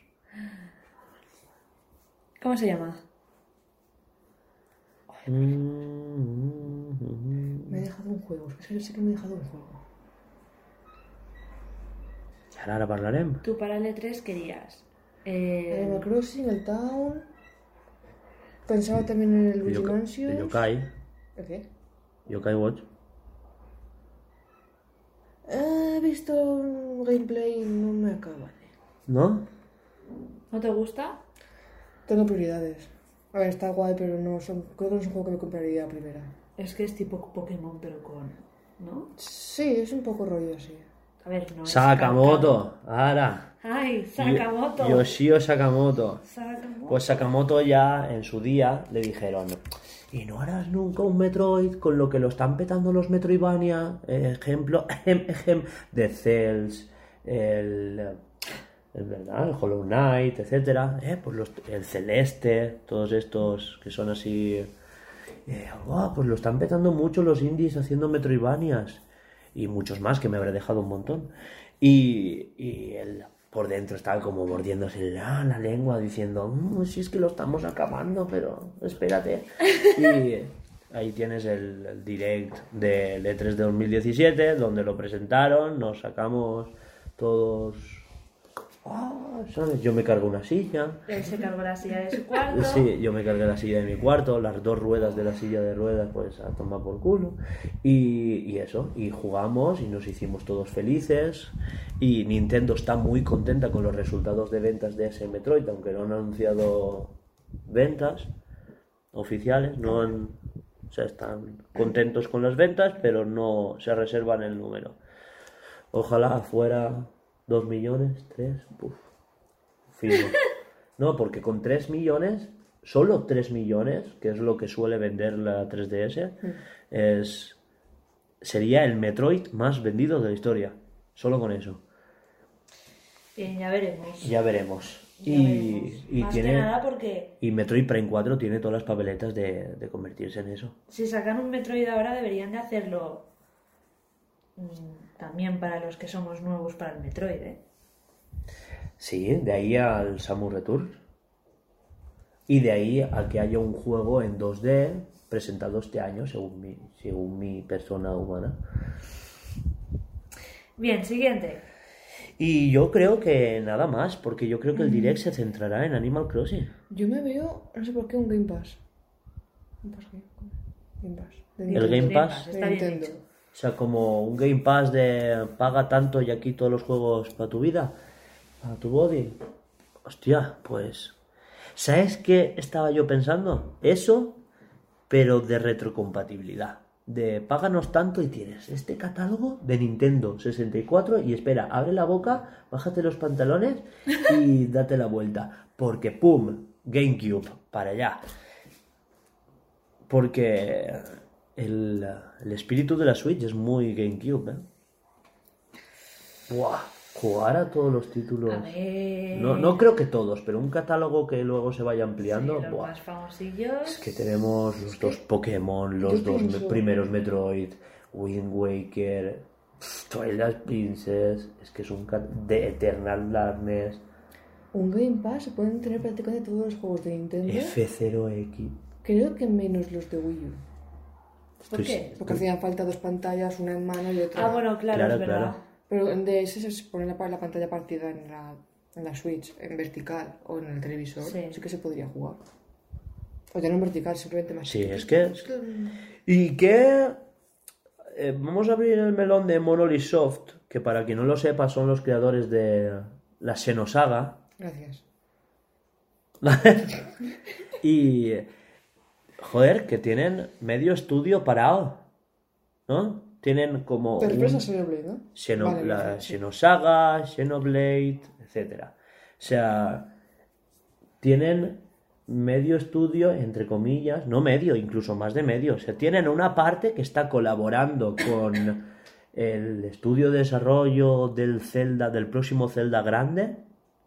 ¿Cómo se llama? mm, Me he dejado un juego. Es que sé que me he dejado un juego. ara parlarem Tú para el E3 querías. eh, Animal Crossing, el Town. Pensaba también en el de Mansion. Yokai ¿El qué? Yokai Watch Eh, He visto un gameplay y no me acaba de. ¿no? ¿No te gusta? Tengo prioridades. A ver, está guay, pero no son, creo que no es un juego que me compraría a primera. Es que es tipo Pokémon, pero con. ¿No? Sí, es un poco rollo así. A ver, no. es Sakamoto ara ¡Ay, Sakamoto! Yo- Yoshio Sakamoto Sakamoto. Pues Sakamoto ya en su día le dijeron, y no harás nunca un Metroid con lo que lo están petando los Metroidvania, ejemplo, ejem, ejem, de Cells, el, el, ¿verdad? el Hollow Knight, etcétera, eh, pues los- el Celeste, todos estos que son así, eh, "Buah, pues lo están petando mucho los indies haciendo Metroidvanias y muchos más que me habré dejado un montón. Y, y él por dentro estaba como mordiéndose la, la lengua diciendo, "Mm, si es que lo estamos acabando, pero espérate. Y ahí tienes el, el direct del E3 de 2017, donde lo presentaron, nos sacamos todos... ¿sabes? Yo me cargo una silla. Él se cargó la silla de su cuarto. Sí, yo me cargué la silla de mi cuarto, las dos ruedas de la silla de ruedas, pues a tomar por culo. Y, y eso, y jugamos y nos hicimos todos felices. Y Nintendo está muy contenta con los resultados de ventas de ese Metroid, aunque no han anunciado ventas oficiales, no han, o sea, están contentos con las ventas, pero no se reservan el número. Ojalá fuera 2 millones, 3, puf, fijo. No, porque con 3 millones, solo 3 millones, que es lo que suele vender la 3DS, es, sería el Metroid más vendido de la historia. Solo con eso. Bien, ya veremos. Ya veremos. Ya Y, veremos. y Más tiene que nada porque y Metroid Prime 4 tiene todas las papeletas de, de convertirse en eso. si sacan un Metroid ahora deberían de hacerlo mm, también para los que somos nuevos para el Metroid, ¿eh? Sí, de ahí al Samus Return. Y de ahí a que haya un juego en 2D presentado este año, según mi, según mi persona humana. Bien, siguiente. Y yo creo que nada más, porque yo creo que el Direct se centrará en Animal Crossing. Yo me veo, no sé por qué, un Game Pass. ¿Game Pass qué? Game Pass. De El. Game Pass. Está bien Nintendo. dicho. O sea, como un Game Pass de paga tanto y aquí todos los juegos para tu vida, para tu body. Hostia, pues. ¿Sabes qué estaba yo pensando? Eso, pero de retrocompatibilidad. De páganos tanto y tienes este catálogo de Nintendo 64 y espera, abre la boca, bájate los pantalones y date la vuelta. Porque, ¡pum! GameCube, para allá. Porque el, el espíritu de la Switch es muy GameCube, ¿eh? Buah, jugar a todos los títulos. A ver... No, no creo que todos, pero un catálogo que luego se vaya Sí, ampliando. los buah. más famosillos. Es que tenemos los dos Pokémon, los dos primeros Metroid, Wind Waker, Twilight Princess, es que es un de Eternal Darkness, Un Game Pass se pueden tener prácticamente todos los juegos de Nintendo. F0X. Creo que menos los de Wii U. ¿Por Estoy- qué? Porque hacían falta dos pantallas, una en mano y otra. Ah, bueno, claro, Claro, es verdad. claro. Pero en DS se pone la, la pantalla partida en la, en la Switch, en vertical o en el televisor. Sí. Sí, que se podría jugar. O ya no en vertical, simplemente más Sí, es que- ¿Y qué? Eh, vamos a abrir el melón de Monolith Soft, que para quien no lo sepa son los creadores de la Xenosaga. Gracias. y, joder, que tienen medio estudio parado, ¿no? Tienen como Pero un refresca Xenoblade, ¿no? Xeno- Vale, la sí. Xenosaga, Xenoblade, etcétera. O sea, tienen medio estudio, entre comillas, no medio, incluso más de medio. O sea, tienen una parte que está colaborando con el estudio de desarrollo del Zelda, del próximo Zelda grande,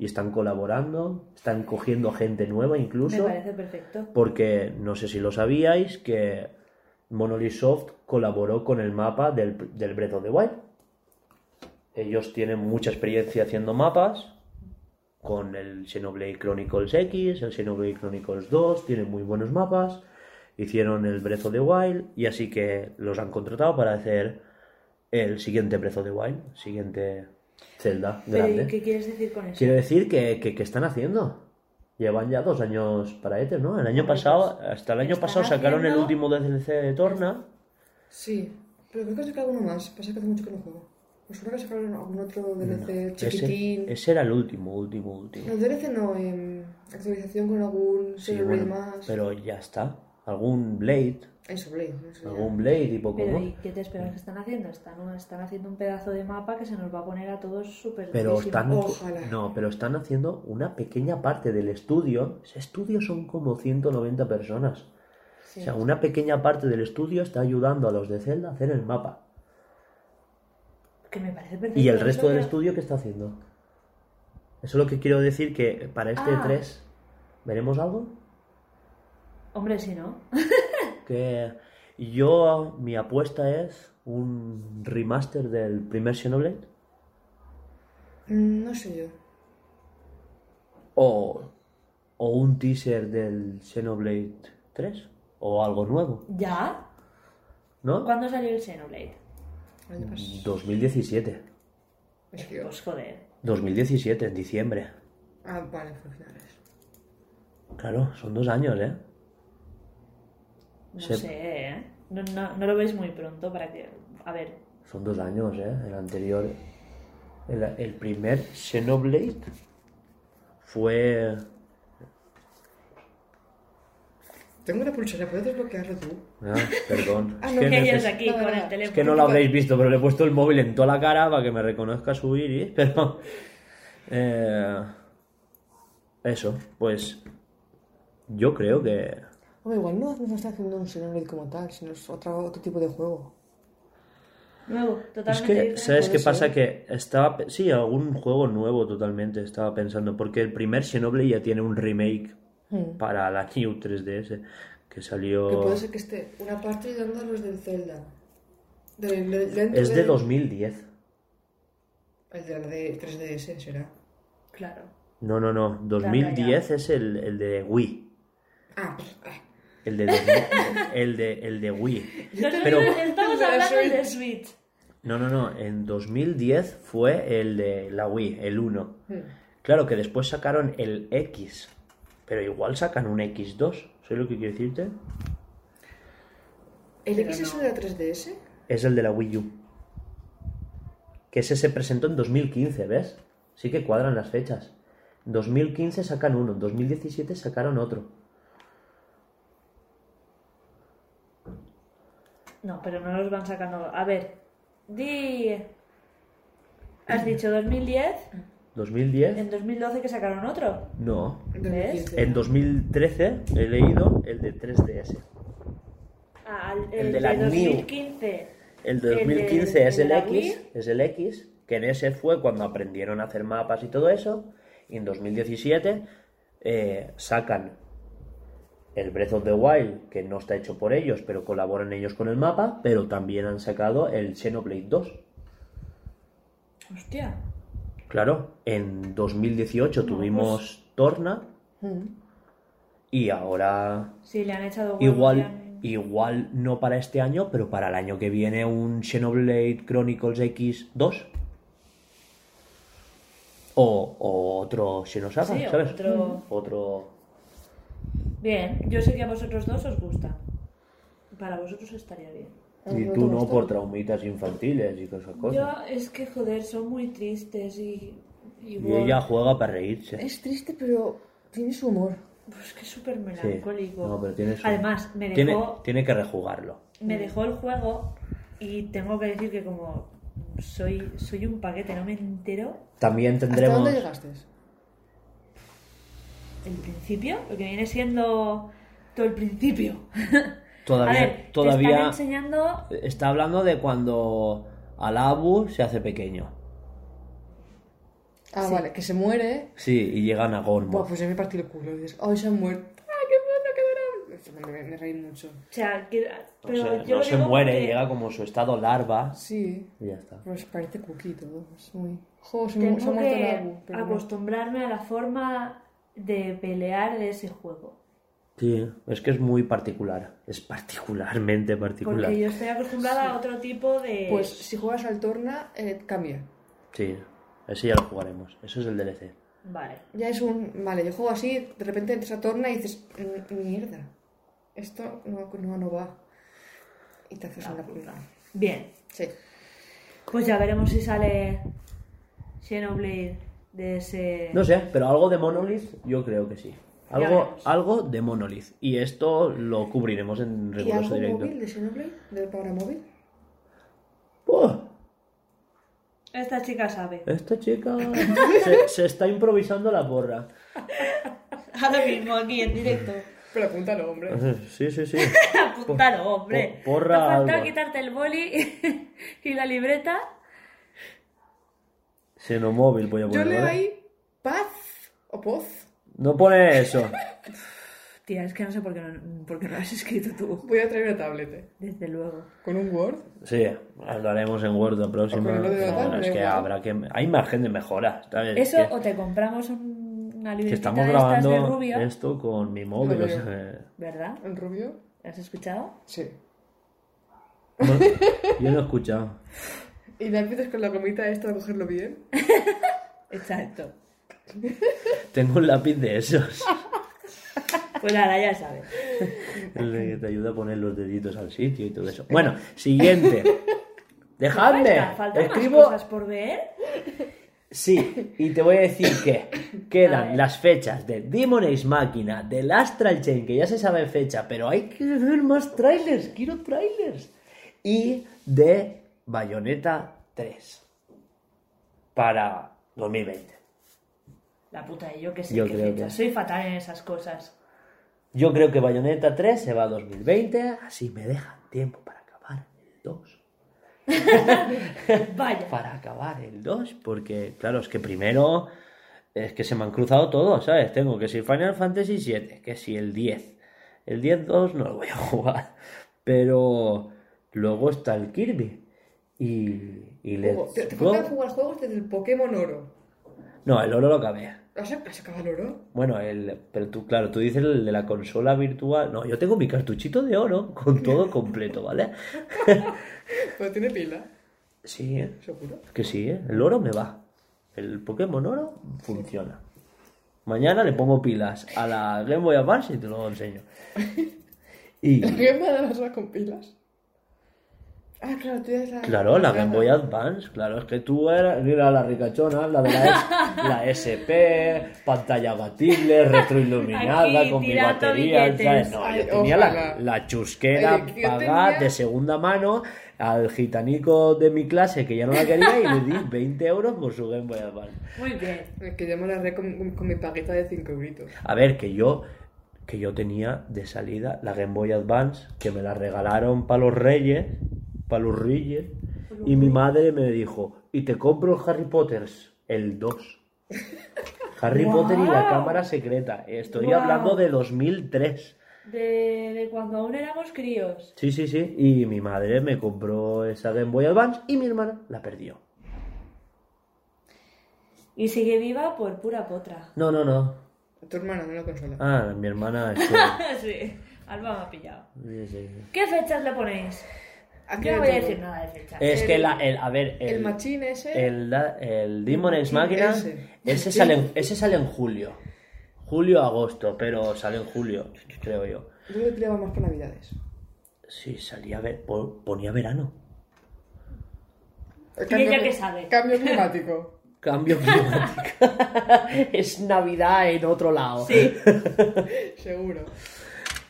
y están colaborando, están cogiendo gente nueva Me incluso. parece perfecto. Porque no sé si lo sabíais que Monolith Soft colaboró con el mapa del, del Breath of the Wild. Ellos tienen mucha experiencia haciendo mapas con el Xenoblade Chronicles X, el Xenoblade Chronicles 2, tienen muy buenos mapas. Hicieron el Breath of the Wild y así que los han contratado para hacer el siguiente Breath of the Wild, siguiente Zelda Pero, ¿y grande. qué quieres decir con eso? Quiero decir que, que, que están haciendo. Llevan ya dos años para Ether, ¿no? El año pasado, pues, hasta el año pasado sacaron el último DLC de Torna. Sí, pero creo que sacaron uno más. Pasa que hace mucho que no juego. Me suena que sacaron algún otro DLC chiquitín. Ese, ese era el último, último, último. No, DLC no, em, actualización con algún Sí, bueno, más. pero ya está. Algún Blade, Eso, Blade, no sé. algún Blade y poco Pero. ¿y qué te esperas que están haciendo? Están, están haciendo un pedazo de mapa que se nos va a poner a todos súper Pero durísimo. están, Ojalá. no, pero están haciendo una pequeña parte del estudio. Ese estudio son como 190 personas. Sí. O sea, una pequeña parte del estudio está ayudando a los de Zelda a hacer el mapa. Que me parece perfecto. ¿Y el es resto del que- estudio qué está haciendo? Eso es lo que quiero decir que para este Ah. 3 veremos algo Hombre, si no. que yo mi apuesta es un remaster del primer Xenoblade Mm, No sé yo. o, o un teaser del Xenoblade 3 o algo nuevo, ¿Ya? ¿no? ¿Cuándo salió el Xenoblade? El año pasado. 2017. Es que- Pues joder. 2017 en diciembre. Ah, vale, finales. Claro, son dos años, ¿eh? No Se- sé, ¿eh? No, no, no lo veis muy pronto para que... A ver, Son dos años, ¿eh? El anterior. El, el primer Xenoblade fue. Tengo una pulsera, ¿puedes desbloquearlo tú? Ah, perdón. Ah, es, no, que que neces- ellos aquí No, con no, el es teléfono. es que no lo habréis visto, pero le he puesto el móvil en toda la cara para que me reconozca su iris, pero. eh, eso, pues. Yo creo que. Hombre, igual no, no está haciendo un Xenoblade como tal, sino es otro, otro tipo de juego. Nuevo, Es totalmente que, diferente. ¿sabes qué Puede pasa? ser. Que estaba... Sí, algún juego nuevo totalmente estaba pensando, porque el primer Xenoblade ya tiene un remake Hmm. para la New 3DS, que salió... Que puede ser que esté una parte a los del Zelda. Del- del- dentro Es de del- 2010. El de la de 3DS será. Claro. No, no, no. 2010 es el, el de Wii. Ah, pues, ah. El de, 2000 el de, el de Wii. Pero- Estamos hablando Switch. de Switch. No, no, no. En 2010 fue el de la Wii, el 1. Hmm. Claro que después sacaron el X. Pero igual sacan un X2. ¿Sabes lo que quiero decirte? ¿El Pero X es el de la 3DS? Es el de la Wii U. Que ese se presentó en 2015, ¿ves? Sí que cuadran las fechas. En 2015 sacan uno, en 2017 sacaron otro. No, pero no los van sacando. A ver, di. Has dicho 2010, 2010, en 2012 que sacaron otro. no. En 2015. En 2013 he leído el de 3DS. Ah, el, El el de la New. 2015. El de El de- 2015 es el el de la X, Wii. es el X, que en ese fue cuando aprendieron a hacer mapas y todo eso. Y en 2017 eh, sacan el Breath of the Wild, que no está hecho por ellos, pero colaboran ellos con el mapa, pero también han sacado el Xenoblade 2. Hostia. Claro, en 2018 tuvimos Torna Hmm. y ahora Sí, le han echado igual, han- igual no para este año, pero para el año que viene un Xenoblade Chronicles X2 o, o otro Xenosaga, Sí, ¿sabes? otro- Otro- Bien, yo sé que a vosotros dos os gusta. Para vosotros estaría bien. Y ¿no tú no por traumitas infantiles y cosas cosas. Yo es que, joder, son muy tristes y... Y, Y bueno, ella juega para reírse. Es triste, pero tiene su humor. Pues que es súper Sí. melancólico. No, pero tiene su- Además, me dejó, tiene, tiene que rejugarlo. me dejó el juego y tengo que decir que como soy, soy un paquete, no me entero. También ¿Hasta tendremos... dónde llegaste? El principio, lo que viene siendo todo el principio. Todavía, A ver, te todavía están enseñando... está hablando de cuando Alabu se hace pequeño. Ah, vale, que se muere. Sí, y llegan a Gormo. Buah, pues ya me partí el culo. Y dices, ¡ay, se ha muerto! ¡Ay, qué bueno, qué bueno! Me, me reí mucho. O sea, que, O pero sea, yo no se muere, porque llega como su estado larva Sí, y ya está. pues parece todo. Es muy... Jo, se, mu- se ha Tengo muerto el que Abu, pero no. acostumbrarme a la forma de pelear de ese juego. Sí, es que es muy particular. Es particularmente particular. Porque yo estoy acostumbrada a otro tipo de... Pues si juegas al Torna, eh, cambia. Sí, ese ya lo jugaremos. Eso es el DLC. Vale. Ya es un... Vale, yo juego así, de repente entras a Torna y dices, "Mm, mierda, esto no, no, no va. Y te haces una puta. Bien. Sí. Pues ya veremos si sale Xenoblade de ese... No sé, pero algo de Monolith yo creo que sí. Algo, algo de Monolith. Y esto lo cubriremos en ¿Y riguroso algo directo. móvil de Xenoblade? ¿De para móvil? ¡Buah! Esta chica sabe. Esta chica se, se está improvisando la porra. Ahora mismo aquí en directo. Pero apúntalo, hombre. Sí, sí, sí. Apúntalo, hombre. po- porra Te falta quitarte el boli y la libreta. Xenomóvil voy a Yo poner. leo ¿vale? ahí paz o poz. No pone eso. Tía, es que no sé por qué no, por qué no lo has escrito tú. Voy a traer una tablet. eh. Desde luego. Con un Word. Sí, lo haremos en Word la próxima. O con lo de la No, tablet, es que habrá que. Hay margen de mejora. ¿sabes? Eso, Que- o te compramos un- una que libretita estamos de estas de grabando rubio. esto con mi móvil. O sea, eh, ¿Verdad? ¿En rubio? ¿Has escuchado? Sí. no, yo no he escuchado. Y me empiezas con la gomita esta de cogerlo bien. Exacto. Tengo un lápiz de esos. Pues ahora ya sabes. El que te ayuda a poner los deditos al sitio y todo eso. Bueno, siguiente. Dejadme. Falta, faltan más Escribo. cosas por ver. Sí, y te voy a decir que A quedan las fechas de Demon Ace Máquina, del Astral Chain, que ya se sabe fecha, pero hay que ver más trailers, quiero trailers. Y de Bayonetta 3 para 2020. La puta, y yo que sé Yo qué creo fecha. que- Soy fatal en esas cosas. Yo creo que Bayonetta 3 se va a 2020, así me dejan tiempo para acabar el 2. Vaya. para acabar el 2, porque claro, es que primero es que se me han cruzado todos, ¿sabes? Tengo que si Final Fantasy 7, que si el 10. El 10-2 no lo voy a jugar, pero luego está el Kirby. Y, y Te, te Go. falta jugar juegos desde el Pokémon Oro. No, el oro lo acabé. ¿Has, has acabado el oro? Bueno, el, pero tú, claro, tú dices el de la consola virtual. No, yo tengo mi cartuchito de oro con todo completo, ¿vale? Pero tiene pila, Sí, ¿eh? seguro. que sí, ¿eh? El oro me va. El Pokémon oro funciona. Mañana le pongo pilas a la Game Boy Advance y te lo enseño. Y ¿Qué me da las con pilas? Ah, claro, tú eres la. claro, la Game Boy Advance, claro, es que tú eras, era la ricachona, la de la, S- la SP, pantalla abatible, retroiluminada, Aquí, con mi batería. ¿sabes? No, Ay, yo tenía la, la chusquera pagada tenía- de segunda mano al gitanico de mi clase que ya no la quería y le di 20 euros por su Game Boy Advance. Muy bien. Que yo me la re con, mi paguita de 5 euritos. A ver, que yo que yo tenía de salida la Game Boy Advance, que me la regalaron para los Reyes, para los Reyes, y mi madre me dijo, y te compro el Harry Potter, el 2. Harry. Potter y la cámara secreta. Estoy hablando de 2003. De, de cuando aún éramos críos. Sí, sí, sí. Y mi madre me compró esa Game Boy Advance y mi hermana la perdió. Y sigue viva por pura potra. No, no, no. Tu hermana, no la consola. Ah, mi hermana sí, Alba me ha pillado. Sí, sí, sí. ¿Qué fechas le ponéis? Aquí Yo no voy a decir nada de fechas. Es El- que la, el, a ver, el, El machín ese. El, el Demon Ex Máquina, ese. ese, sale, en, ese sale en julio. Julio-agosto, pero sale en julio, creo yo. Yo le tiraba más para Navidades. Sí, salía, ver, po- ponía verano. El ¿Y ella qué sabe? Cambio climático. Cambio climático. es Navidad en otro lado. Sí. Seguro.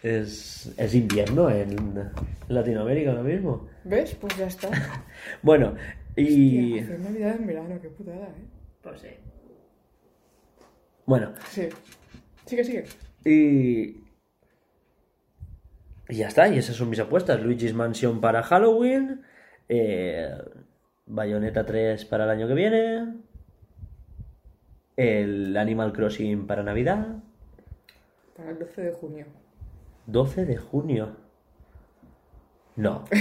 Es, es invierno en Latinoamérica ahora mismo. ¿Ves? Pues ya está. Bueno, y... Hostia, hacer Navidad en verano, qué putada, ¿eh? Pues sí. Bueno, Sí. Sigue, sigue. Y. Y ya está, y esas son mis apuestas. Luigi's Mansion para Halloween. Eh, Bayonetta 3 para el año que viene. El Animal Crossing para Navidad. Para el 12 de junio. 12 de junio. No.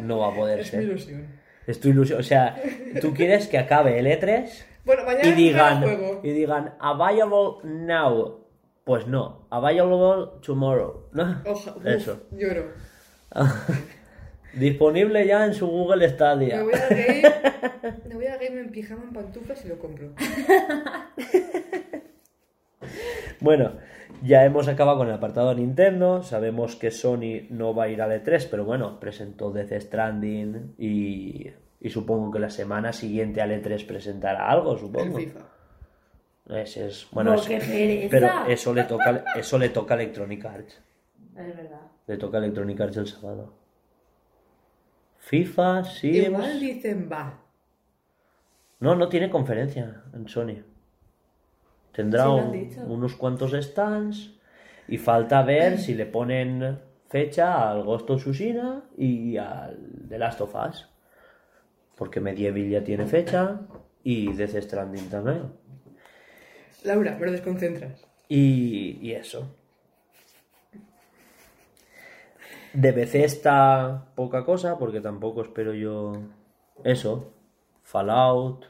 No va a poder Es mi ser. ilusión. Es tu ilusión. O sea, tú quieres que acabe el E3 Bueno, mañana y digan, juego. y digan available now. Pues no, available tomorrow. ¿no? Oja, uf, Eso. Lloro. Disponible ya en su Google Stadia. Me voy a game. Me voy a game en pijama en pantuflas y lo compro. Bueno, ya hemos acabado con el apartado Nintendo. Sabemos que Sony no va a ir al E3, pero bueno, presentó Death Stranding y, y supongo que la semana siguiente al E3 presentará algo, El supongo. FIFA. Ese es, bueno, ¡Oh, es- pero eso le toca, eso le toca a Electronic Arts. Es verdad. Le toca a Electronic Arts el sábado. FIFA, sí. Igual dicen va. No, no tiene conferencia en Sony. Tendrá Sí, un- unos cuantos stands y falta ver si le ponen fecha al Ghost of Tsushima y al The Last of Us. Porque Medieval ya tiene fecha y Death Stranding también. Laura, me lo desconcentras. Y, y eso. De Bethesda poca cosa, porque tampoco espero yo eso. Fallout.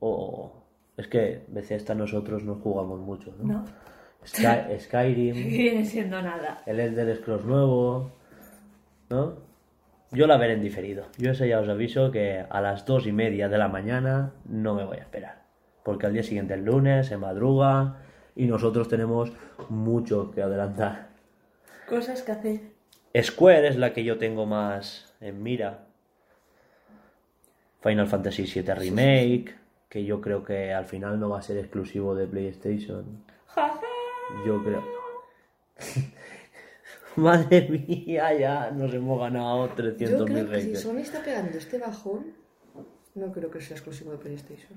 O... Es que Bethesda nosotros no jugamos mucho, ¿no? ¿No? Sky- Skyrim, Viene siendo nada. el Elder Scrolls nuevo, ¿no? Yo la veré en diferido. Yo eso ya os aviso que a las dos y media de la mañana no me voy a esperar. Porque al día siguiente, el lunes, se madruga y nosotros tenemos mucho que adelantar. Cosas que hacer. Square es la que yo tengo más en mira. Final Fantasy VII Remake, que yo creo que al final no va a ser exclusivo de PlayStation. Yo creo. Madre mía, ya nos hemos ganado Yo 300 creo mil que si. Sony está pegando este bajón, no creo que sea exclusivo de PlayStation.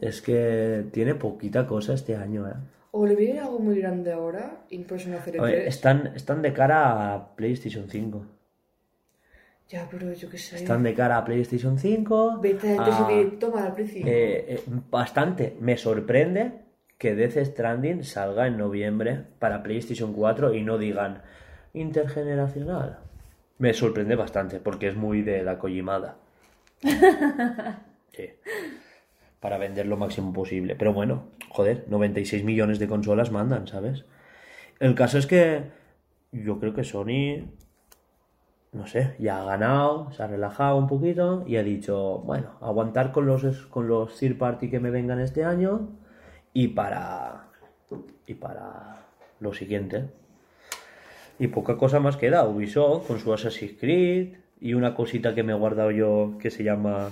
Es que tiene poquita cosa este año, ¿eh? O le viene algo muy grande ahora y no hacer A ver, E3. están, están de cara a PlayStation 5. Ya, pero yo qué sé. Están de cara a PlayStation 5. Vete a- decir, toma al eh, eh, bastante. Me sorprende que Death Stranding salga en noviembre para PlayStation 4 y no digan intergeneracional. Me sorprende bastante porque es muy de la Kojimada. Sí. Para vender lo máximo posible. Pero bueno, joder, 96 millones de consolas mandan, ¿sabes? El caso es que yo creo que Sony, no sé, ya ha ganado, se ha relajado un poquito y ha dicho, bueno, aguantar con los, con los third party que me vengan este año y para, y para lo siguiente. Y poca cosa más queda. Ubisoft con su Assassin's Creed y una cosita que me he guardado yo que se llama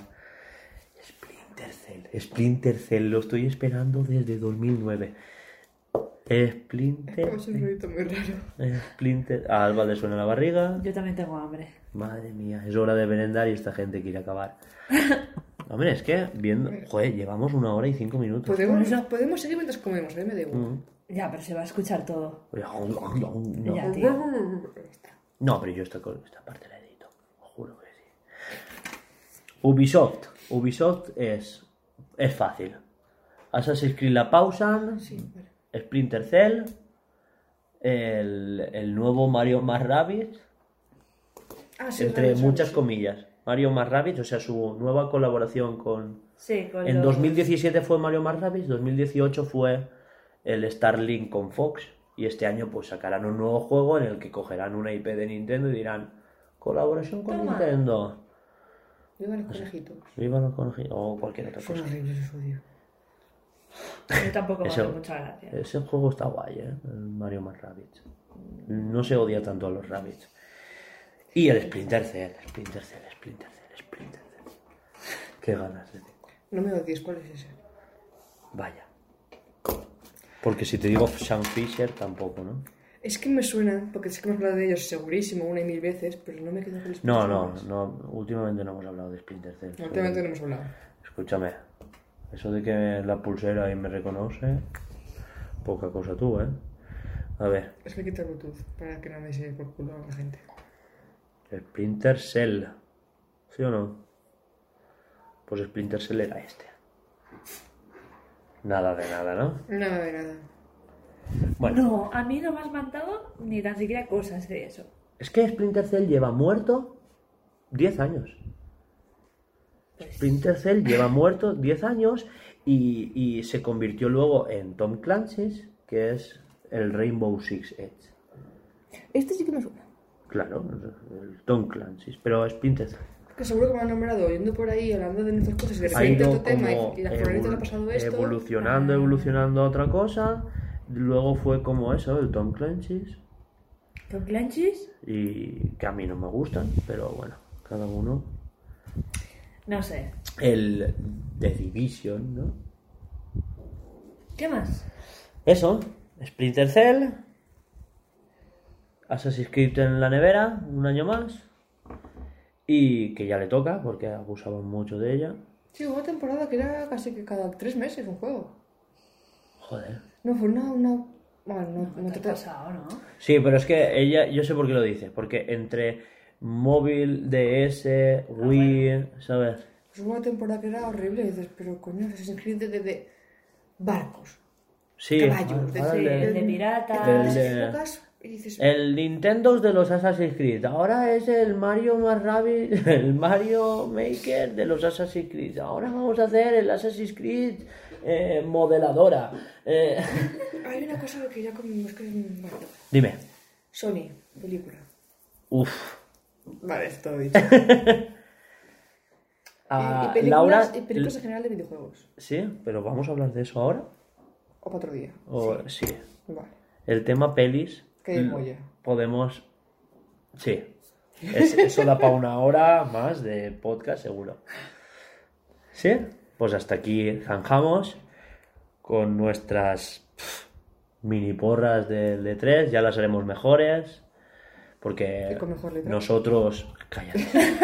Splinter Cell. Splinter Cell, lo estoy esperando desde 2009. Splinter. Es un ruido muy raro. Splinter. A Alba le suena la barriga. Yo también tengo hambre. Madre mía, es hora de merendar y esta gente quiere acabar. Hombre, es que viendo. Joder, llevamos una hora y cinco minutos. Podemos, podemos seguir mientras comemos, ¿eh? Me da igual. Mm. Ya, pero se va a escuchar todo. No. Ya, tío. No, pero yo esta, esta parte la edito. Juro que sí. Ubisoft. Ubisoft es, es fácil. Assassin's Creed la pausan. Sí, vale. Splinter Cell. El, el nuevo Mario más Rabbids. Ah, sí, Entre muchas comillas. Mario más Rabbids, o sea, su nueva colaboración con. Sí, con En los- 2017 fue Mario más Rabbids, 2018 fue el Starlink con Fox. Y este año pues sacarán un nuevo juego en el que cogerán una IP de Nintendo y dirán colaboración con Toma. Nintendo. Viva los conejitos. Viva los conejitos. O cualquier otra Son cosa. horribles. Yo tampoco me hace mucha gracia. Ese juego está guay, ¿eh? El Mario más Rabbids. No se odia tanto a los Rabbids. Y el Splinter Cell, Splinter Cell, Splinter Cell, Splinter Cell. Qué ganas de No me odies, ¿cuál es ese? Vaya. Porque si te digo Sam Fisher, tampoco, ¿no? Es que me suena, porque sé que hemos hablado de ellos segurísimo una y mil veces, pero no me quedo con el No, no, no. Últimamente no hemos hablado de Splinter Cell. Últimamente no hemos hablado. Escúchame. Eso de que la pulsera y me reconoce. Poca cosa tú, ¿eh? A ver. Es que quita Bluetooth para que no me se por culo a la gente. Splinter Cell. ¿Sí o no? Pues Splinter Cell era este. Nada de nada, ¿no? Nada de nada. Bueno, No, a mí no me has mandado ni tan siquiera cosas de eso. es que Splinter Cell lleva muerto 10 años. Pues, Splinter Cell lleva muerto 10 años y, y se convirtió luego en Tom Clancy's, que es el Rainbow Six Edge. Este sí que me suena. Claro, el Tom Clancy's, pero Splinter Cell. Que seguro que me han nombrado yendo por ahí hablando de nuestras cosas y de repente otro tema y, y la le ha evol- pasado esto. evolucionando, evolucionando a otra cosa. Luego fue como eso, el Tom Clancy's. ¿Con Clanchis? Y que a mí no me gustan, pero bueno, cada uno. No sé. El The Division, ¿no? ¿Qué más? Eso, Splinter Cell. Assassin's Creed en la nevera, un año más. Y que ya le toca, porque abusaban mucho de ella. Sí, hubo una temporada que era casi que cada tres meses un juego. Joder. No, fue una... una... Bueno, no, no ¿Qué te te ha pasado, no? Sí, pero es que ella, yo sé por qué lo dice. Porque entre móvil, DS, Wii, ¿sabes? Pues hubo una temporada que era horrible y dices, pero coño, Assassin's Creed de, de, de barcos. Sí, Caballos, de- ahora Sí, el de- de de piratas. El de- Nintendo de los Assassin's Creed. Ahora es el Mario más Rabbit, el Mario Maker de los Assassin's Creed. Ahora vamos a hacer el Assassin's Creed eh, modeladora. Eh, hay una cosa que ya comimos que es... Bueno, Dime. Sony, película. Uf. Vale, es todo dicho. Ah, y, películas, Laura. y películas en general de videojuegos. Sí, pero vamos a hablar de eso ahora. O para otro día. O, sí. Vale. El tema pelis. Que hay molla. Podemos. Sí. Es- eso da para una hora más de podcast, seguro. ¿Sí? Pues hasta aquí zanjamos con nuestras mini porras del de 3 Ya las haremos mejores. Porque nosotros. Cállate. Qué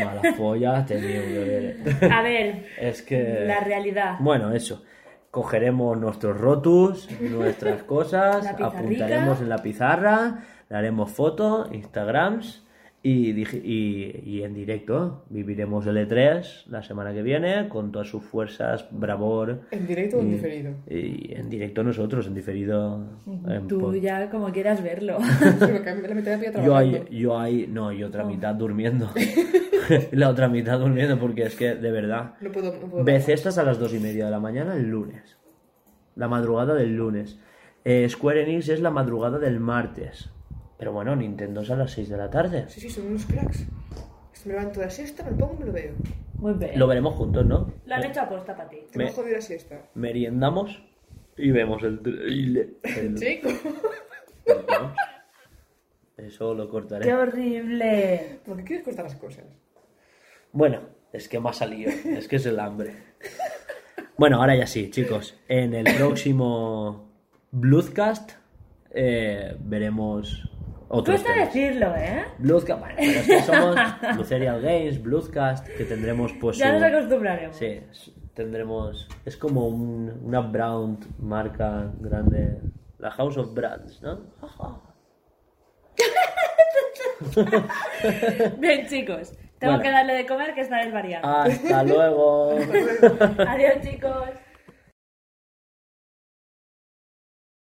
mala folla tenido, bebé. A ver, Es que. la realidad. Bueno, eso. Cogeremos nuestros rotus, nuestras cosas, apuntaremos en la pizarra, Le haremos foto, Instagrams y, dije- y, y en directo. Viviremos el E3 la semana que viene con todas sus fuerzas, bravor. ¿En directo o en diferido? Y en directo nosotros, en diferido. en Tú pod- ya como quieras verlo. La mitad de Yo ahí, yo ahí, no, y otra mitad durmiendo. la otra mitad durmiendo porque es que, de verdad. No puedo, no puedo. Bethesda a las dos y media de la mañana el lunes. La madrugada del lunes. Eh, Square Enix es la madrugada del martes. Pero bueno, Nintendo es a las 6 de la tarde. Sí, sí, son unos cracks. Me levanto de la siesta, me lo pongo y me lo veo. Muy bien. Lo veremos juntos, ¿no? Lo han hecho aposta para ti. Te Me- jodido la siesta. Meriendamos y vemos el trailer. El- Chico. Eso lo cortaré. ¡Qué horrible! ¿Por qué quieres cortar las cosas? Bueno, es que me ha salido. Es que es el hambre. Bueno, ahora ya sí, chicos. En el próximo Bloodcast eh, veremos otros Cuesta temas. decirlo, ¿eh? Bloodcast, bueno, pero es que somos Lucerial Games, Bloodcast, que tendremos pues Ya su- nos acostumbraremos. Sí, tendremos... Es como un- una brand marca grande. La House of Brands, ¿no? Bien, chicos. Tengo Bueno. que darle de comer que esta vez variando. Hasta luego. Adiós, chicos.